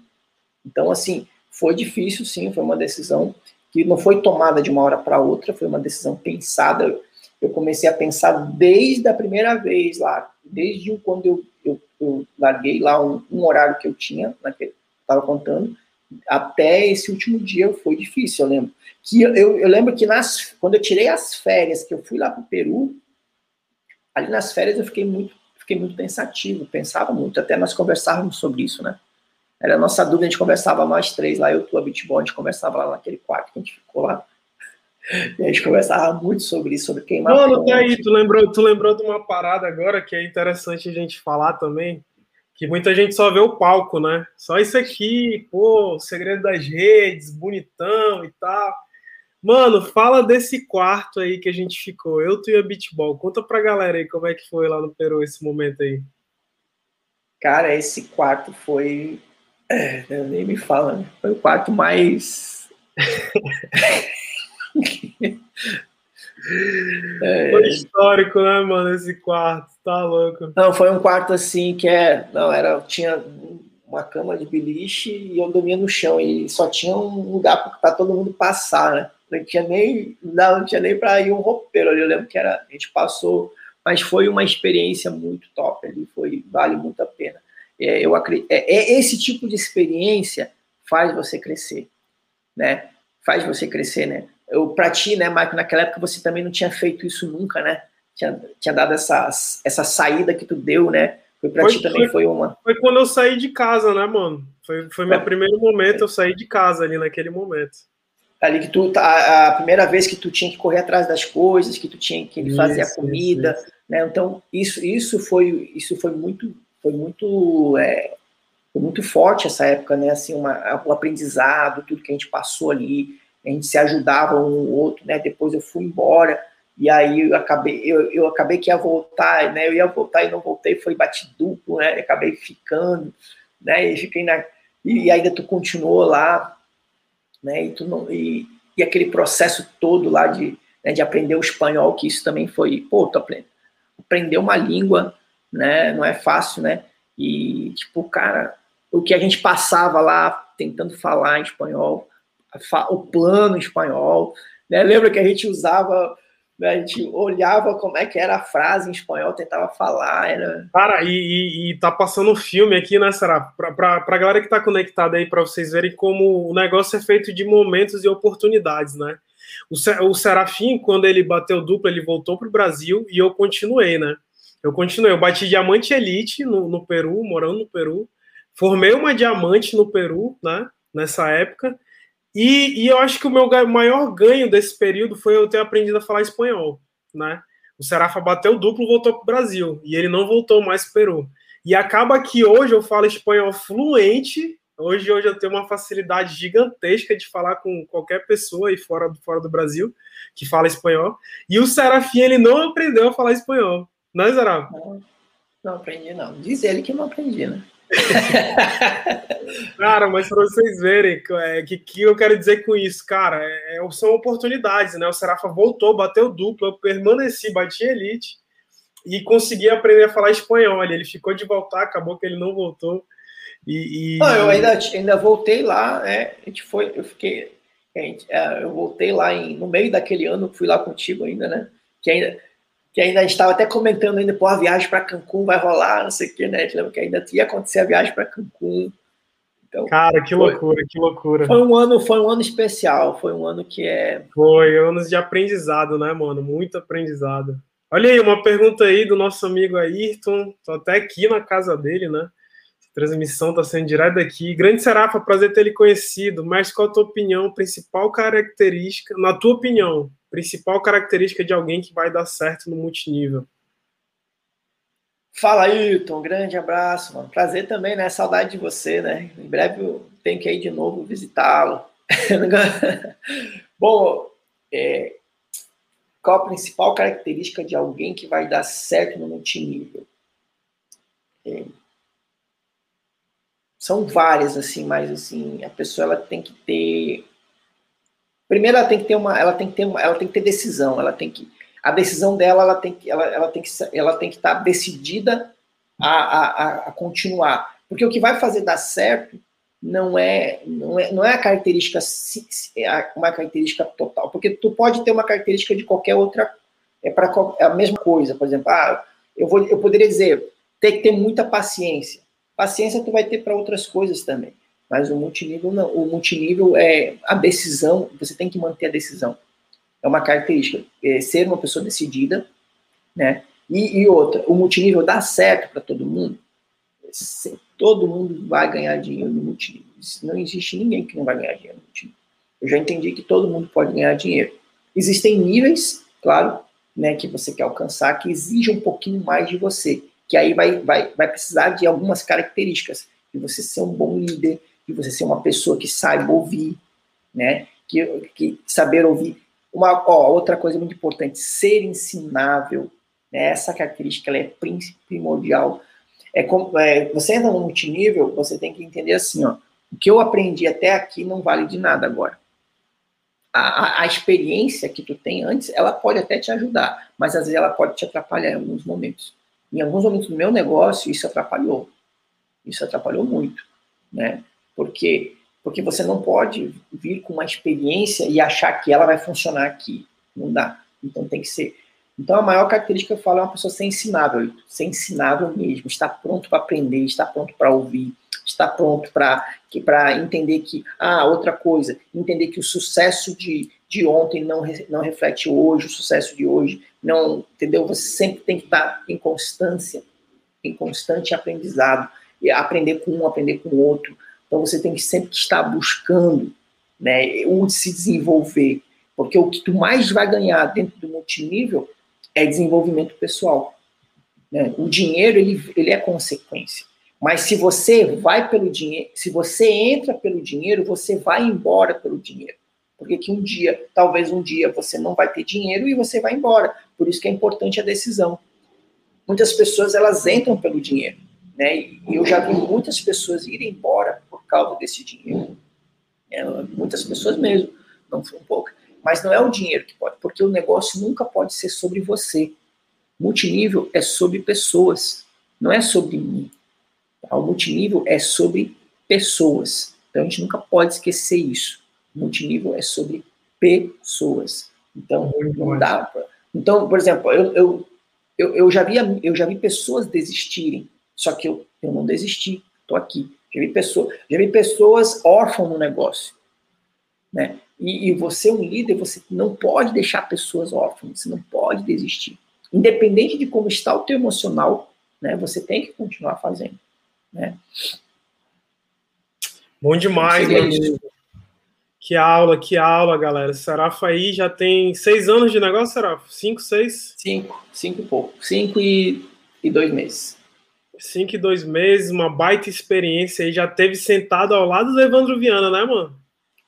Então, assim, foi difícil, sim, foi uma decisão que não foi tomada de uma hora para outra, foi uma decisão pensada. Eu comecei a pensar desde a primeira vez lá, desde quando eu, eu, eu larguei lá um, um horário que eu tinha, naquele, estava contando, até esse último dia foi difícil, eu lembro. Que eu, eu, lembro que nas, quando eu tirei as férias, que eu fui lá para o Peru, ali nas férias eu fiquei muito, fiquei muito pensativo, pensava muito, até nós conversávamos sobre isso, né? Era a nossa dúvida, a gente conversava nós três lá, eu, tu, a Bitball, a gente conversava lá naquele quarto que a gente ficou lá. (laughs) E a gente conversava muito sobre isso, sobre queimar. Mano, tá aí, tu lembrou, tu lembrou de uma parada agora que é interessante a gente falar também, que muita gente só vê o palco, né? Só isso aqui, pô, segredo das redes, bonitão e tal. Mano, fala desse quarto aí que a gente ficou, eu, tu e a Beatball. Conta pra galera aí como é que foi lá no Peru esse momento aí. Cara, esse quarto foi. É, nem me fala, né? Foi o quarto mais. é... (laughs) Foi histórico, né, mano? Esse quarto, tá louco. Não, foi um quarto assim que é. Não, era. Tinha uma cama de beliche e eu dormia no chão e só tinha um lugar para todo mundo passar, né? Não tinha nem, não, tinha nem para ir um roupeiro ali. Eu lembro que era, a gente passou, mas foi uma experiência muito top ali, foi vale muito a pena. É, eu acredito, é, é, esse tipo de experiência faz você crescer, né? Faz você crescer, né? Eu para ti, né, Marco, naquela época você também não tinha feito isso nunca, né? Tinha, tinha dado essa, essa saída que tu deu, né? Foi pra foi, ti também, foi, foi, uma. Foi quando eu saí de casa, né, mano? Foi, foi meu primeiro momento, eu saí de casa ali naquele momento. Ali que tu, a, a, primeira vez que tu tinha que correr atrás das coisas, que tu tinha que isso, fazer a comida, isso, isso. né? Então, isso, isso foi, isso foi muito, foi muito, é, foi muito forte essa época, né? Assim, uma, o aprendizado, tudo que a gente passou ali, a gente se ajudava um no outro, né? Depois eu fui embora, e aí eu acabei, eu, eu acabei que ia voltar, né? Eu ia voltar e não voltei, foi bate duplo, né? acabei ficando, né? E fiquei na e ainda tu continuou lá, né? E tu não e, e aquele processo todo lá de, né, de aprender o espanhol, que isso também foi, pô, tu aprende, aprender uma língua, né? Não é fácil, né? E tipo, cara, o que a gente passava lá tentando falar em espanhol, o plano espanhol, né? Lembra que a gente usava? A gente olhava como é que era a frase em espanhol, tentava falar. Era... Cara, e, e, e tá passando filme aqui, né, Sarah? Pra, pra, pra galera que tá conectada aí, para vocês verem como o negócio é feito de momentos e oportunidades, né? O, o Serafim, quando ele bateu duplo, ele voltou pro Brasil e eu continuei, né? Eu continuei, eu bati diamante elite no, no Peru, morando no Peru. Formei uma diamante no Peru, né? Nessa época. E, e, eu acho que o meu maior ganho desse período foi eu ter aprendido a falar espanhol, né? O Serafa bateu duplo, voltou para o Brasil e ele não voltou mais para o Peru. E acaba que hoje eu falo espanhol fluente. Hoje, hoje eu tenho uma facilidade gigantesca de falar com qualquer pessoa aí fora, fora do Brasil que fala espanhol. E o Serafim, ele não aprendeu a falar espanhol. Não é, Serafim? Não, não aprendi, não. Diz ele que não aprendi, né? (laughs) cara, mas para vocês verem é, que, que eu quero dizer com isso, cara, é, é, são oportunidades, né? O Serafa voltou, bateu duplo, eu permaneci, bati elite e consegui aprender a falar espanhol. Ele ficou de voltar, acabou que ele não voltou. E, e... Não, eu ainda, ainda voltei lá, né? A gente foi, eu fiquei, gente, é, eu voltei lá em, no meio daquele ano, fui lá contigo ainda, né? Que ainda que ainda a gente estava até comentando ainda, pô, a viagem para Cancún vai rolar, não sei o que, né? A gente lembra que ainda ia acontecer a viagem para Cancún. Então, Cara, que foi, loucura, que loucura. Foi um ano, foi um ano especial, foi um ano que é. Foi anos de aprendizado, né, mano? Muito aprendizado. Olha aí, uma pergunta aí do nosso amigo Ayrton. Tô até aqui na casa dele, né? Transmissão tá sendo direto daqui. Grande Serafa, prazer ter ele conhecido. Mas qual a tua opinião, principal característica, na tua opinião, principal característica de alguém que vai dar certo no multinível? Fala, Ailton. Grande abraço, mano. Prazer também, né? Saudade de você, né? Em breve eu tenho que ir de novo visitá-lo. (laughs) Bom, é, qual a principal característica de alguém que vai dar certo no multinível? É, são várias, assim, mas assim, a pessoa ela tem que ter Primeiro, ela tem que ter uma, ela tem que ter, uma, ela tem que ter decisão, ela tem que, a decisão dela, ela tem que, ela, ela tem que, ela tem que estar decidida a, a, a continuar, porque o que vai fazer dar certo não é, não é, não é a característica, é uma característica total, porque tu pode ter uma característica de qualquer outra, é para é a mesma coisa, por exemplo, ah, eu vou, eu poderia dizer, tem que ter muita paciência. Paciência tu vai ter para outras coisas também. Mas o multinível não. O multinível é a decisão, você tem que manter a decisão. É uma característica. É ser uma pessoa decidida, né? E, e outra, o multinível dá certo para todo mundo. Todo mundo vai ganhar dinheiro no multinível. Não existe ninguém que não vai ganhar dinheiro no multinível. Eu já entendi que todo mundo pode ganhar dinheiro. Existem níveis, claro, né, que você quer alcançar, que exigem um pouquinho mais de você. Que aí vai, vai, vai precisar de algumas características. De você ser um bom líder, de você ser uma pessoa que saiba ouvir, né? que, que saber ouvir. Uma ó, outra coisa muito importante, ser ensinável. Né? Essa característica ela é primordial. É como, é, você entra no multinível, você tem que entender assim, ó, o que eu aprendi até aqui não vale de nada agora. A, a, a, experiência que tu tem antes, ela pode até te ajudar, mas às vezes ela pode te atrapalhar em alguns momentos. Em alguns momentos do meu negócio, isso atrapalhou. Isso atrapalhou muito, né? Porque porque você não pode vir com uma experiência e achar que ela vai funcionar aqui. Não dá. Então tem que ser. Então a maior característica que eu falo é uma pessoa ser ensinável, ser ensinável mesmo, estar pronto para aprender, estar pronto para ouvir, estar pronto para entender que, ah, outra coisa, entender que o sucesso de, de ontem não, não reflete hoje, o sucesso de hoje, não, entendeu? Você sempre tem que estar em constância, em constante aprendizado, e aprender com um, aprender com o outro. Então você tem que sempre estar buscando, né, o se desenvolver, porque o que tu mais vai ganhar dentro do multinível é desenvolvimento pessoal. Né? O dinheiro ele, ele é consequência. Mas se você vai pelo dinheiro, se você entra pelo dinheiro, você vai embora pelo dinheiro. Porque que um dia, talvez um dia, você não vai ter dinheiro e você vai embora. Por isso que é importante a decisão. Muitas pessoas, elas entram pelo dinheiro. Né? E eu já vi muitas pessoas irem embora causa desse dinheiro. É, muitas pessoas mesmo, não foram poucas. Mas não é o dinheiro que pode, porque o negócio nunca pode ser sobre você. Multinível é sobre pessoas, não é sobre mim. O multinível é sobre pessoas. Então a gente nunca pode esquecer isso. O multinível é sobre pessoas. Então não dá pra... Então, por exemplo, eu, eu, eu, eu, já vi, eu já vi pessoas desistirem, só que eu, eu não desisti, estou aqui. Já vi, pessoa, já vi pessoas órfãs no negócio. Né? E, e você, é um líder, você não pode deixar pessoas órfãs, você não pode desistir. Independente de como está o teu emocional, né, você tem que continuar fazendo. Né? Bom demais, meu amigo. Que aula, que aula, galera. Serafa aí já tem seis anos de negócio, Serafa? Cinco, seis? Cinco, cinco e pouco. Cinco e, e dois meses. Cinco e dois meses, uma baita experiência aí. Já teve sentado ao lado do Evandro Viana, né, mano?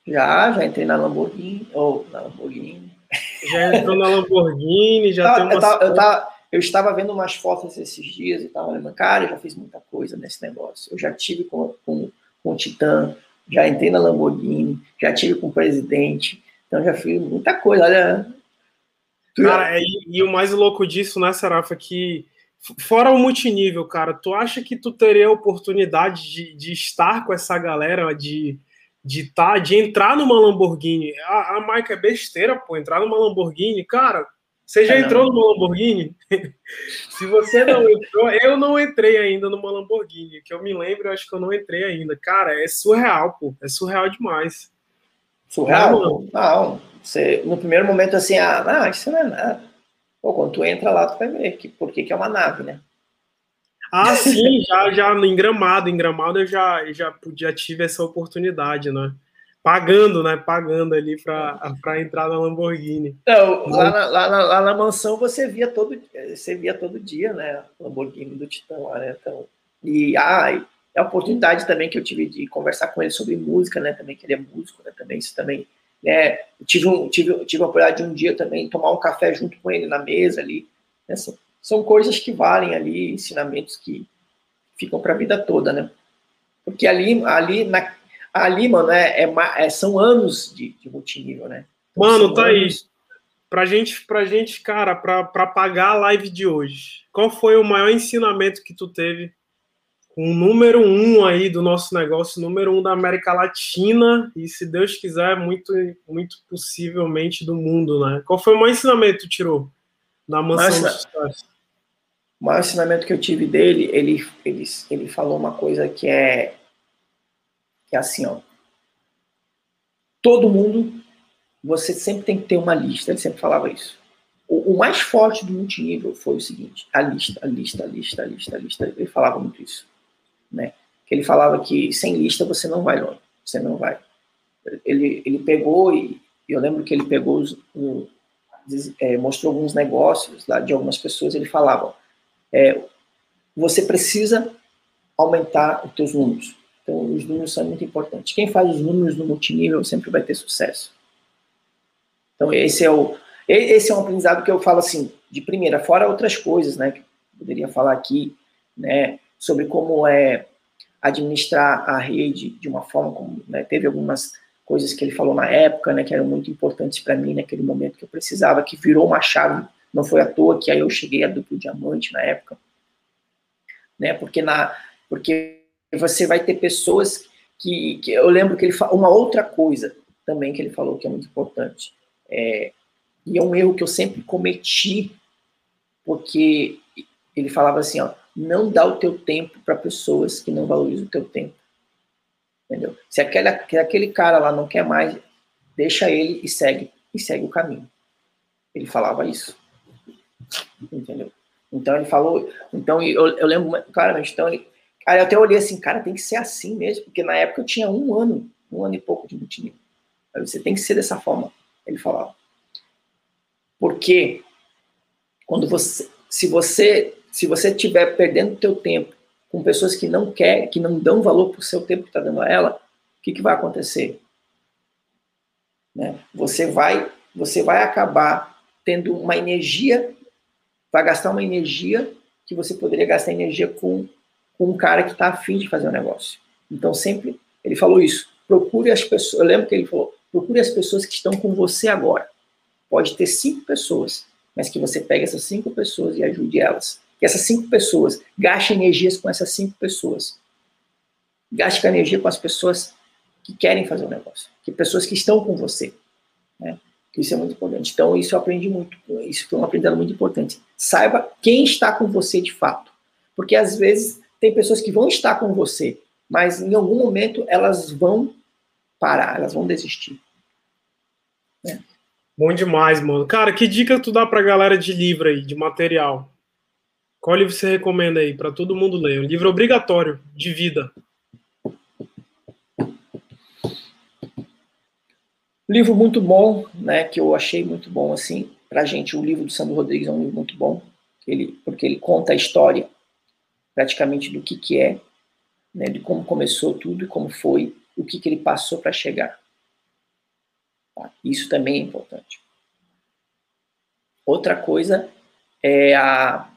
Já, já entrei na Lamborghini, ou na Lamborghini. Já entrou na Lamborghini, já tem uma... Eu tava, eu tava, eu estava vendo umas fotos esses dias e estava lembrando, cara, eu já fiz muita coisa nesse negócio. Eu já tive com, com, com o Titã, já entrei na Lamborghini, já tive com o presidente, então já fiz muita coisa. Olha. Cara, e, e, o mais louco disso, né, Serafa, que fora o multinível, cara, tu acha que tu teria a oportunidade de, de estar com essa galera, de de tá, de entrar numa Lamborghini? A, a marca é besteira, pô, entrar numa Lamborghini, cara, você já é, entrou numa Lamborghini? (laughs) Se você não entrou, eu não entrei ainda numa Lamborghini. Que eu me lembro, eu acho que eu não entrei ainda. Cara, é surreal, pô. É surreal demais. Surreal? Não, não. Você, no primeiro momento, assim, ah, não, isso não é nada. Pô, quando tu entra lá, tu vai ver que, por que, que é uma nave, né? Ah, sim, já, já em Gramado. Em Gramado eu já, já, já tive essa oportunidade, né? pagando, né? Pagando ali para entrar na Lamborghini. Então, lá na, lá, na, lá na, mansão você via todo você via todo dia, né? Lamborghini do Titã lá, né? Então, e ah, é a oportunidade também que eu tive de conversar com ele sobre música, né? Também que ele é músico, né? Também isso também, né? Tive um, tive, tive a oportunidade de um dia também tomar um café junto com ele na mesa ali. Né? São, são coisas que valem ali, ensinamentos que ficam para a vida toda, né? Porque ali, ali na, ali, mano, é, é, é são anos de, de multinível, né? Então, mano, tá anos... aí. Pra gente, pra gente, cara, pra, pra pagar a live de hoje, qual foi o maior ensinamento que tu teve o número um aí do nosso negócio, número um da América Latina e, se Deus quiser, muito, muito possivelmente do mundo, né? Qual foi o maior ensinamento que tu tirou na mansão do sucesso? O maior ensinamento que eu tive dele, ele, ele, ele falou uma coisa que é que é assim, ó. Todo mundo, você sempre tem que ter uma lista. Ele sempre falava isso. O, o mais forte do multinível foi o seguinte: a lista, a lista, a lista, a lista, a lista. Ele falava muito isso, né? Que ele falava que sem lista você não vai longe, você não vai. Ele, ele pegou e eu lembro que ele pegou um, é, mostrou alguns negócios lá de algumas pessoas. Ele falava: é, você precisa aumentar os teus números. Então, os números são muito importantes. Quem faz os números no multinível sempre vai ter sucesso. Então, esse é o esse é um aprendizado que eu falo assim, de primeira, fora outras coisas, né, que poderia falar aqui, né, sobre como é administrar a rede de uma forma como, né, teve algumas coisas que ele falou na época, né, que eram muito importantes para mim naquele momento que eu precisava, que virou uma chave, não foi à toa que aí eu cheguei a duplo diamante na época, né, porque na porque você vai ter pessoas que, que eu lembro que ele falou uma outra coisa também que ele falou que é muito importante, é, e é um erro que eu sempre cometi, porque ele falava assim, ó, não dá o teu tempo para pessoas que não valorizam o teu tempo. Entendeu? Se aquele, aquele cara lá não quer mais, deixa ele e segue e segue o caminho. Ele falava isso. Entendeu? Então ele falou, então eu, eu lembro claramente, então ele, aí eu até olhei assim, cara, tem que ser assim mesmo, porque na época eu tinha um ano, um ano e pouco de multinível. Você tem que ser dessa forma, ele falava. Porque quando você, se você, se você estiver perdendo teu tempo com pessoas que não querem, que não dão valor para o seu tempo que está dando a ela, o que, que vai acontecer? Né? Você vai, você vai acabar tendo uma energia, vai gastar uma energia que você poderia gastar energia com, com um cara que está afim de fazer um negócio. Então sempre ele falou isso. Procure as pessoas. Eu lembro que ele falou: procure as pessoas que estão com você agora pode ter cinco pessoas, mas que você pegue essas cinco pessoas e ajude elas. Essas cinco pessoas gaste energias com essas cinco pessoas. Gaste energia com as pessoas que querem fazer o negócio, que pessoas que estão com você. Né? Isso é muito importante. Então, isso eu aprendi muito. Isso foi um aprendizado muito importante. Saiba quem está com você de fato. Porque às vezes tem pessoas que vão estar com você, mas em algum momento elas vão parar, elas vão desistir. Né? Bom demais, mano. Cara, que dica tu dá pra galera de livro aí, de material? Qual livro você recomenda aí para todo mundo ler? Um livro obrigatório de vida. Livro muito bom, né? Que eu achei muito bom assim pra gente. O livro do Sandro Rodrigues é um livro muito bom, ele, porque ele conta a história praticamente do que que é, né? De como começou tudo e como foi, o que que ele passou para chegar. Tá? Isso também é importante. Outra coisa é a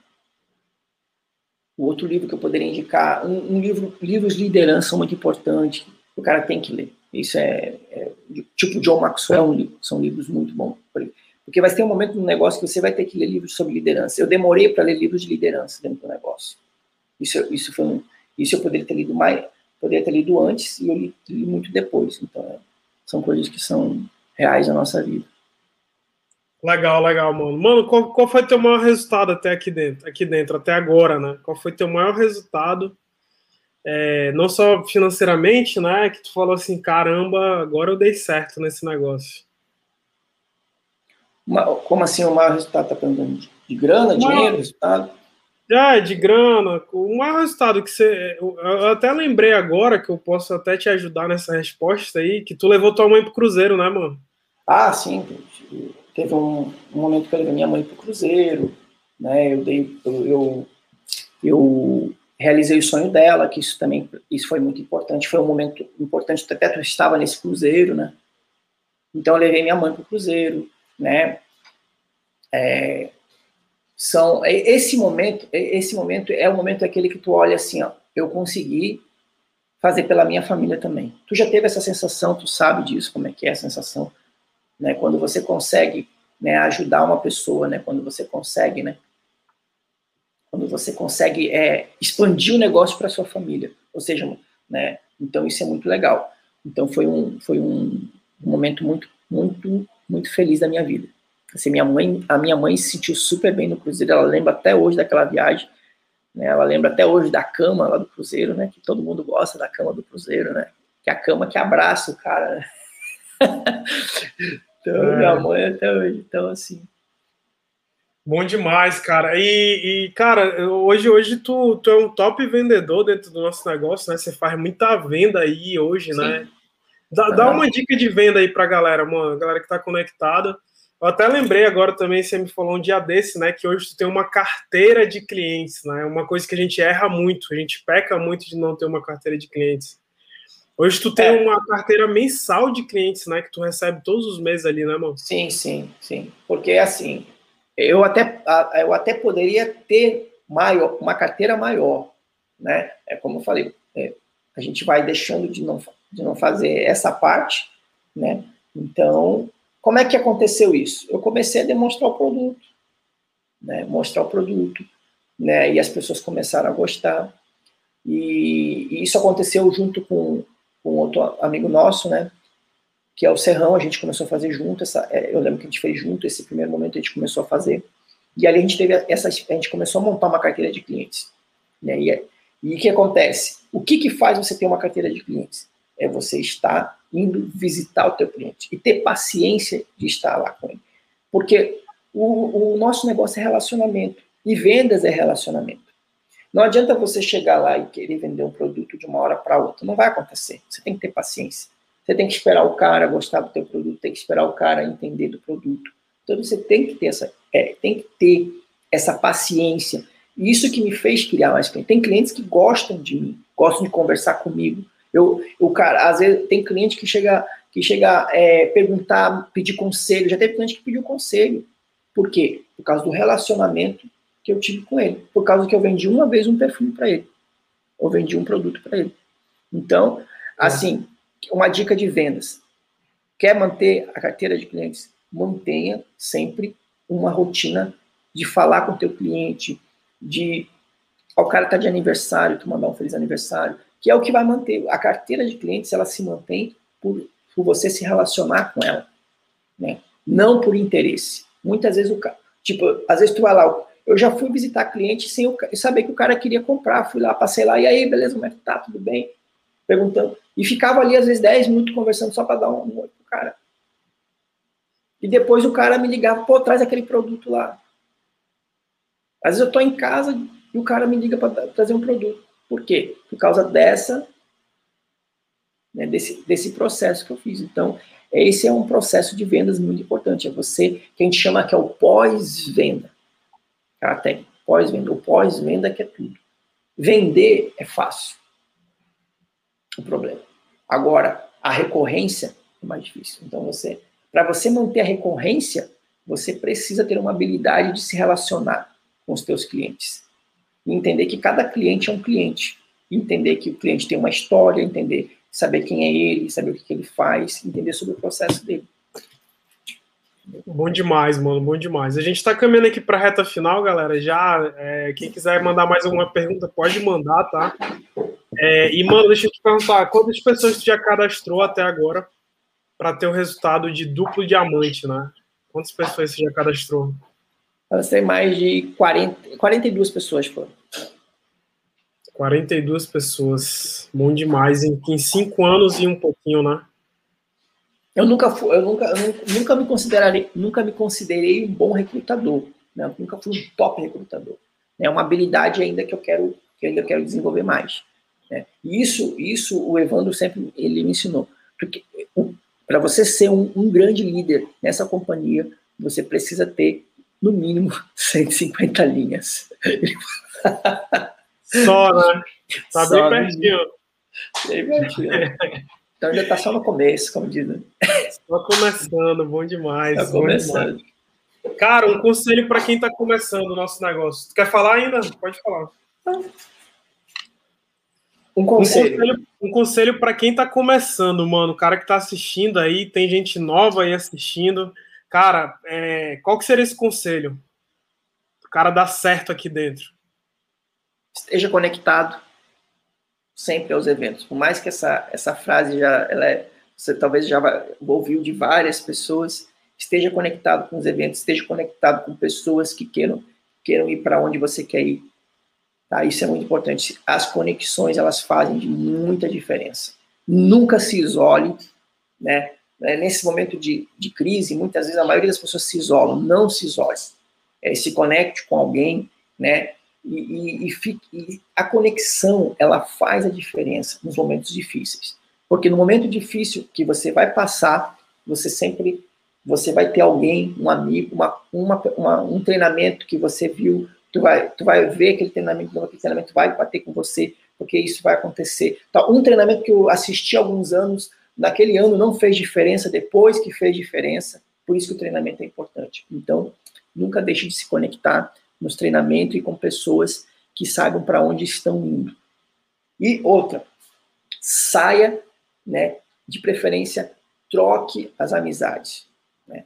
o outro livro que eu poderia indicar, um, um livro, livros de liderança são muito importantes, o cara tem que ler. Isso é, é tipo John Maxwell, são livros muito bons. Porque vai ter um momento no negócio que você vai ter que ler livros sobre liderança. Eu demorei para ler livros de liderança dentro do negócio. Isso, isso foi um, isso eu poderia ter lido mais, poderia ter lido antes e eu li, li muito depois. Então, são coisas que são reais na nossa vida. Legal, legal, mano. Mano, qual, qual foi teu maior resultado até aqui dentro, aqui dentro, até agora, né? Qual foi teu maior resultado? É, não só financeiramente, né? Que tu falou assim, caramba, agora eu dei certo nesse negócio. Como assim o maior resultado? Tá perguntando de grana, dinheiro, resultado? É, de grana. O maior resultado que você. Eu até lembrei agora que eu posso até te ajudar nessa resposta aí, que tu levou tua mãe pro Cruzeiro, né, mano? Ah, sim. Teve um, um momento que eu levei minha mãe para o Cruzeiro, né? Eu dei, eu, eu, eu, realizei o sonho dela, que isso também, isso foi muito importante. Foi um momento importante, até tu estava nesse Cruzeiro, né? Então eu levei minha mãe para o Cruzeiro, né? É, são é, esse momento, é, esse momento é o momento aquele que tu olha assim, ó, eu consegui fazer pela minha família também. Tu já teve essa sensação, tu sabe disso, como é que é a sensação né? Quando você consegue né, ajudar uma pessoa, né? Quando você consegue, né? Quando você consegue é, expandir o negócio para sua família, ou seja, né? Então isso é muito legal. Então foi um foi um, momento muito muito muito feliz da minha vida. Assim, minha mãe, a minha mãe se sentiu super bem no cruzeiro. Ela lembra até hoje daquela viagem. Né? Ela lembra até hoje da cama lá do cruzeiro, né? Que todo mundo gosta da cama do cruzeiro, né? Que é a cama que abraça o cara. Né? (laughs) Então, é. minha mãe até hoje. Então, assim. Bom demais, cara. E, e, cara, hoje, hoje tu, tu é um top vendedor dentro do nosso negócio, né? Você faz muita venda aí hoje, Sim. né? Dá, dá uma dica de venda aí pra galera, mano, galera que tá conectada. Eu até lembrei agora também, você me falou um dia desse, né? Que hoje tu tem uma carteira de clientes, né? Uma coisa que a gente erra muito, a gente peca muito de não ter uma carteira de clientes. Hoje tu tem é. uma carteira mensal de clientes, né? Que tu recebe todos os meses ali, né, mano? Sim, sim, sim. Porque assim, eu até, eu até poderia ter maior, uma carteira maior, né? É como eu falei, é, a gente vai deixando de não, de não fazer essa parte, né? Então, como é que aconteceu isso? Eu comecei a demonstrar o produto, né? Mostrar o produto, né? E as pessoas começaram a gostar. E, e isso aconteceu junto com com outro amigo nosso, né? Que é o Serrão, a gente começou a fazer junto. Essa, é, eu lembro que a gente fez junto esse primeiro momento, a gente começou a fazer. E ali a gente teve essa, a gente começou a montar uma carteira de clientes. Né? E, e o que acontece? O que, que faz você ter uma carteira de clientes? É você estar indo visitar o teu cliente e ter paciência de estar lá com ele. Porque o, o nosso negócio é relacionamento e vendas é relacionamento. Não adianta você chegar lá e querer vender um produto de uma hora para outra. Não vai acontecer. Você tem que ter paciência. Você tem que esperar o cara gostar do teu produto, tem que esperar o cara entender do produto. Então você tem que ter essa, é, tem que ter essa paciência. E isso que me fez criar mais clientes. Tem clientes que gostam de mim, gostam de conversar comigo. Eu, o cara, às vezes tem cliente que chega, que chega é, perguntar, pedir conselho. Já teve cliente que pediu conselho. Por quê? Por causa do relacionamento que eu tive com ele, por causa que eu vendi uma vez um perfume para ele, ou vendi um produto para ele. Então, assim, uma dica de vendas. Quer manter a carteira de clientes? Mantenha sempre uma rotina de falar com o teu cliente, de o cara tá de aniversário, tu mandar um feliz aniversário, que é o que vai manter a carteira de clientes, ela se mantém por, por você se relacionar com ela, né? Não por interesse. Muitas vezes o cara, tipo, às vezes tu vai lá, eu já fui visitar cliente sem saber que o cara queria comprar. Fui lá, passei lá, e aí, beleza, como é que tá? Tudo bem? Perguntando. E ficava ali, às vezes, 10 minutos conversando só para dar um oi pro cara. E depois o cara me ligava, pô, traz aquele produto lá. Às vezes eu tô em casa e o cara me liga para trazer um produto. Por quê? Por causa dessa, né, desse, desse processo que eu fiz. Então, esse é um processo de vendas muito importante. É você, que a gente chama que é o pós-venda. Ela tem pós-venda. O pós-venda que é tudo. Vender é fácil. O problema. Agora, a recorrência é mais difícil. Então, você, para você manter a recorrência, você precisa ter uma habilidade de se relacionar com os teus clientes. E entender que cada cliente é um cliente. Entender que o cliente tem uma história, entender, saber quem é ele, saber o que ele faz, entender sobre o processo dele. Bom demais, mano, bom demais. A gente está caminhando aqui para a reta final, galera. Já, é, quem quiser mandar mais alguma pergunta, pode mandar, tá? É, e, mano, deixa eu te perguntar, quantas pessoas tu já cadastrou até agora para ter o resultado de duplo diamante, né? Quantas pessoas você já cadastrou? Eu sei mais de 40, 42 pessoas foram. 42 pessoas, bom demais. Em, em cinco anos e um pouquinho, né? Eu nunca fui, eu nunca, eu nunca me considerarei, nunca me considerei um bom recrutador, né? Eu nunca fui um top recrutador. É uma habilidade ainda que eu quero, que eu ainda quero desenvolver mais. Né? Isso, isso o Evandro sempre ele me ensinou, porque para você ser um, um grande líder nessa companhia, você precisa ter no mínimo (laughs) 150 linhas. Só, né? Tá Só, bem pertinho. Bem pertinho. (laughs) Então ainda está só no começo, como dizem. Só começando, bom demais. Está começando. Demais. Cara, um conselho para quem está começando o nosso negócio. Tu quer falar ainda? Pode falar. Um conselho. Um conselho, para quem está começando, mano. O cara que está assistindo aí, tem gente nova aí assistindo. Cara, é, qual que seria esse conselho? O cara dar certo aqui dentro. Esteja conectado sempre aos eventos. Por mais que essa, essa frase já, ela é, você talvez já ouviu de várias pessoas, esteja conectado com os eventos, esteja conectado com pessoas que queiram, queiram ir para onde você quer ir. Tá? Isso é muito importante. As conexões, elas fazem de muita diferença. Nunca se isole, né? Nesse momento de, de crise, muitas vezes a maioria das pessoas se isolam. Não se isole. É, se conecte com alguém, né? E, e, e, e, a conexão ela faz a diferença nos momentos difíceis, porque no momento difícil que você vai passar, você sempre você vai ter alguém, um amigo, uma, uma, uma, um treinamento que você viu, tu vai, tu vai ver aquele treinamento, aquele treinamento vai bater com você, porque isso vai acontecer. Tá, um treinamento que eu assisti há alguns anos, naquele ano não fez diferença, depois que fez diferença, por isso que o treinamento é importante. Então, nunca deixe de se conectar nos treinamentos e com pessoas que saibam para onde estão indo. E outra, saia, né, de preferência, troque as amizades. Né?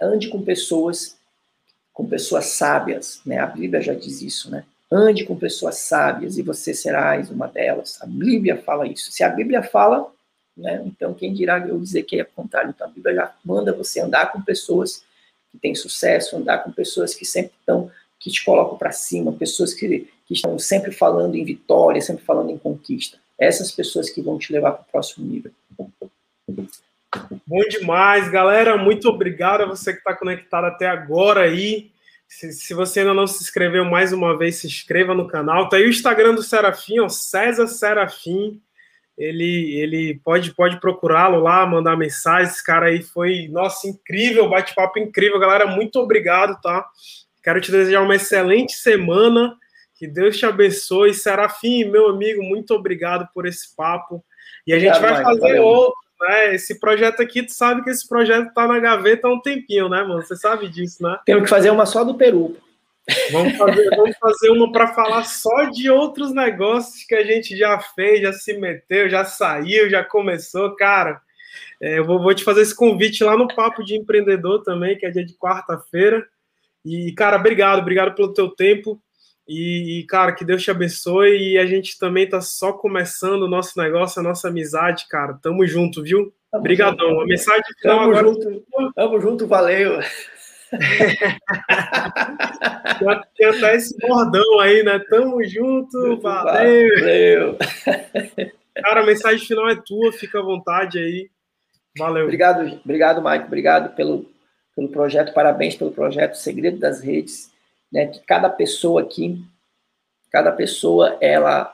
Ande com pessoas com pessoas sábias, né? A Bíblia já diz isso, né? Ande com pessoas sábias e você serás uma delas. A Bíblia fala isso. Se a Bíblia fala, né? Então quem dirá eu dizer que é contrário? Então a Bíblia já manda você andar com pessoas que têm sucesso, andar com pessoas que sempre estão que te colocam para cima, pessoas que, que estão sempre falando em vitória, sempre falando em conquista. Essas pessoas que vão te levar para o próximo nível. Bom demais, galera. Muito obrigado a você que está conectado até agora aí. Se, se, você ainda não se inscreveu mais uma vez, se inscreva no canal. Tá aí o Instagram do Serafim, ó, César Serafim. Ele, ele pode, pode procurá-lo lá, mandar mensagem. Esse cara aí foi, nossa, incrível, bate-papo incrível, galera. Muito obrigado, tá? Quero te desejar uma excelente semana. Que Deus te abençoe. Serafim, meu amigo, muito obrigado por esse papo. E a gente vai fazer outro né? Esse projeto aqui, tu sabe que esse projeto tá na gaveta há um tempinho, né, mano? Você sabe disso, né? Temos que fazer uma só do Peru. Vamos fazer, vamos fazer uma para falar só de outros negócios que a gente já fez, já se meteu, já saiu, já começou, cara. É, eu vou, vou te fazer esse convite lá no Papo de Empreendedor também, que é dia de quarta-feira. E, cara, obrigado, obrigado pelo teu tempo. E, cara, que Deus te abençoe. E a gente também tá só começando o nosso negócio, a nossa amizade, cara. Tamo junto, viu? Tamo Obrigadão. Junto. A mensagem final Tamo agora... junto. Tamo junto, valeu. (laughs) Tem até esse bordão aí, né? Tamo junto, valeu. valeu. Cara, a mensagem final é tua, fica à vontade aí. Valeu. Obrigado, obrigado, Mike. Obrigado pelo, pelo projeto. Parabéns pelo projeto Segredo das Redes né, que cada pessoa aqui, cada pessoa, ela,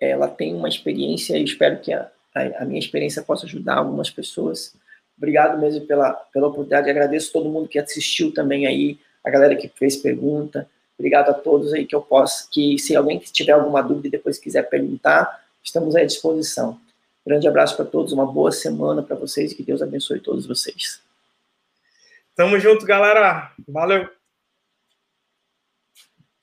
ela tem uma experiência e espero que a, a, a minha experiência possa ajudar algumas pessoas. Obrigado mesmo pela, pela oportunidade, agradeço todo mundo que assistiu também aí, a galera que fez pergunta, obrigado a todos aí que eu posso, que se alguém tiver alguma dúvida e depois quiser perguntar, estamos à disposição. Grande abraço para todos, uma boa semana para vocês e que Deus abençoe todos vocês. Tamo junto, galera. Valeu.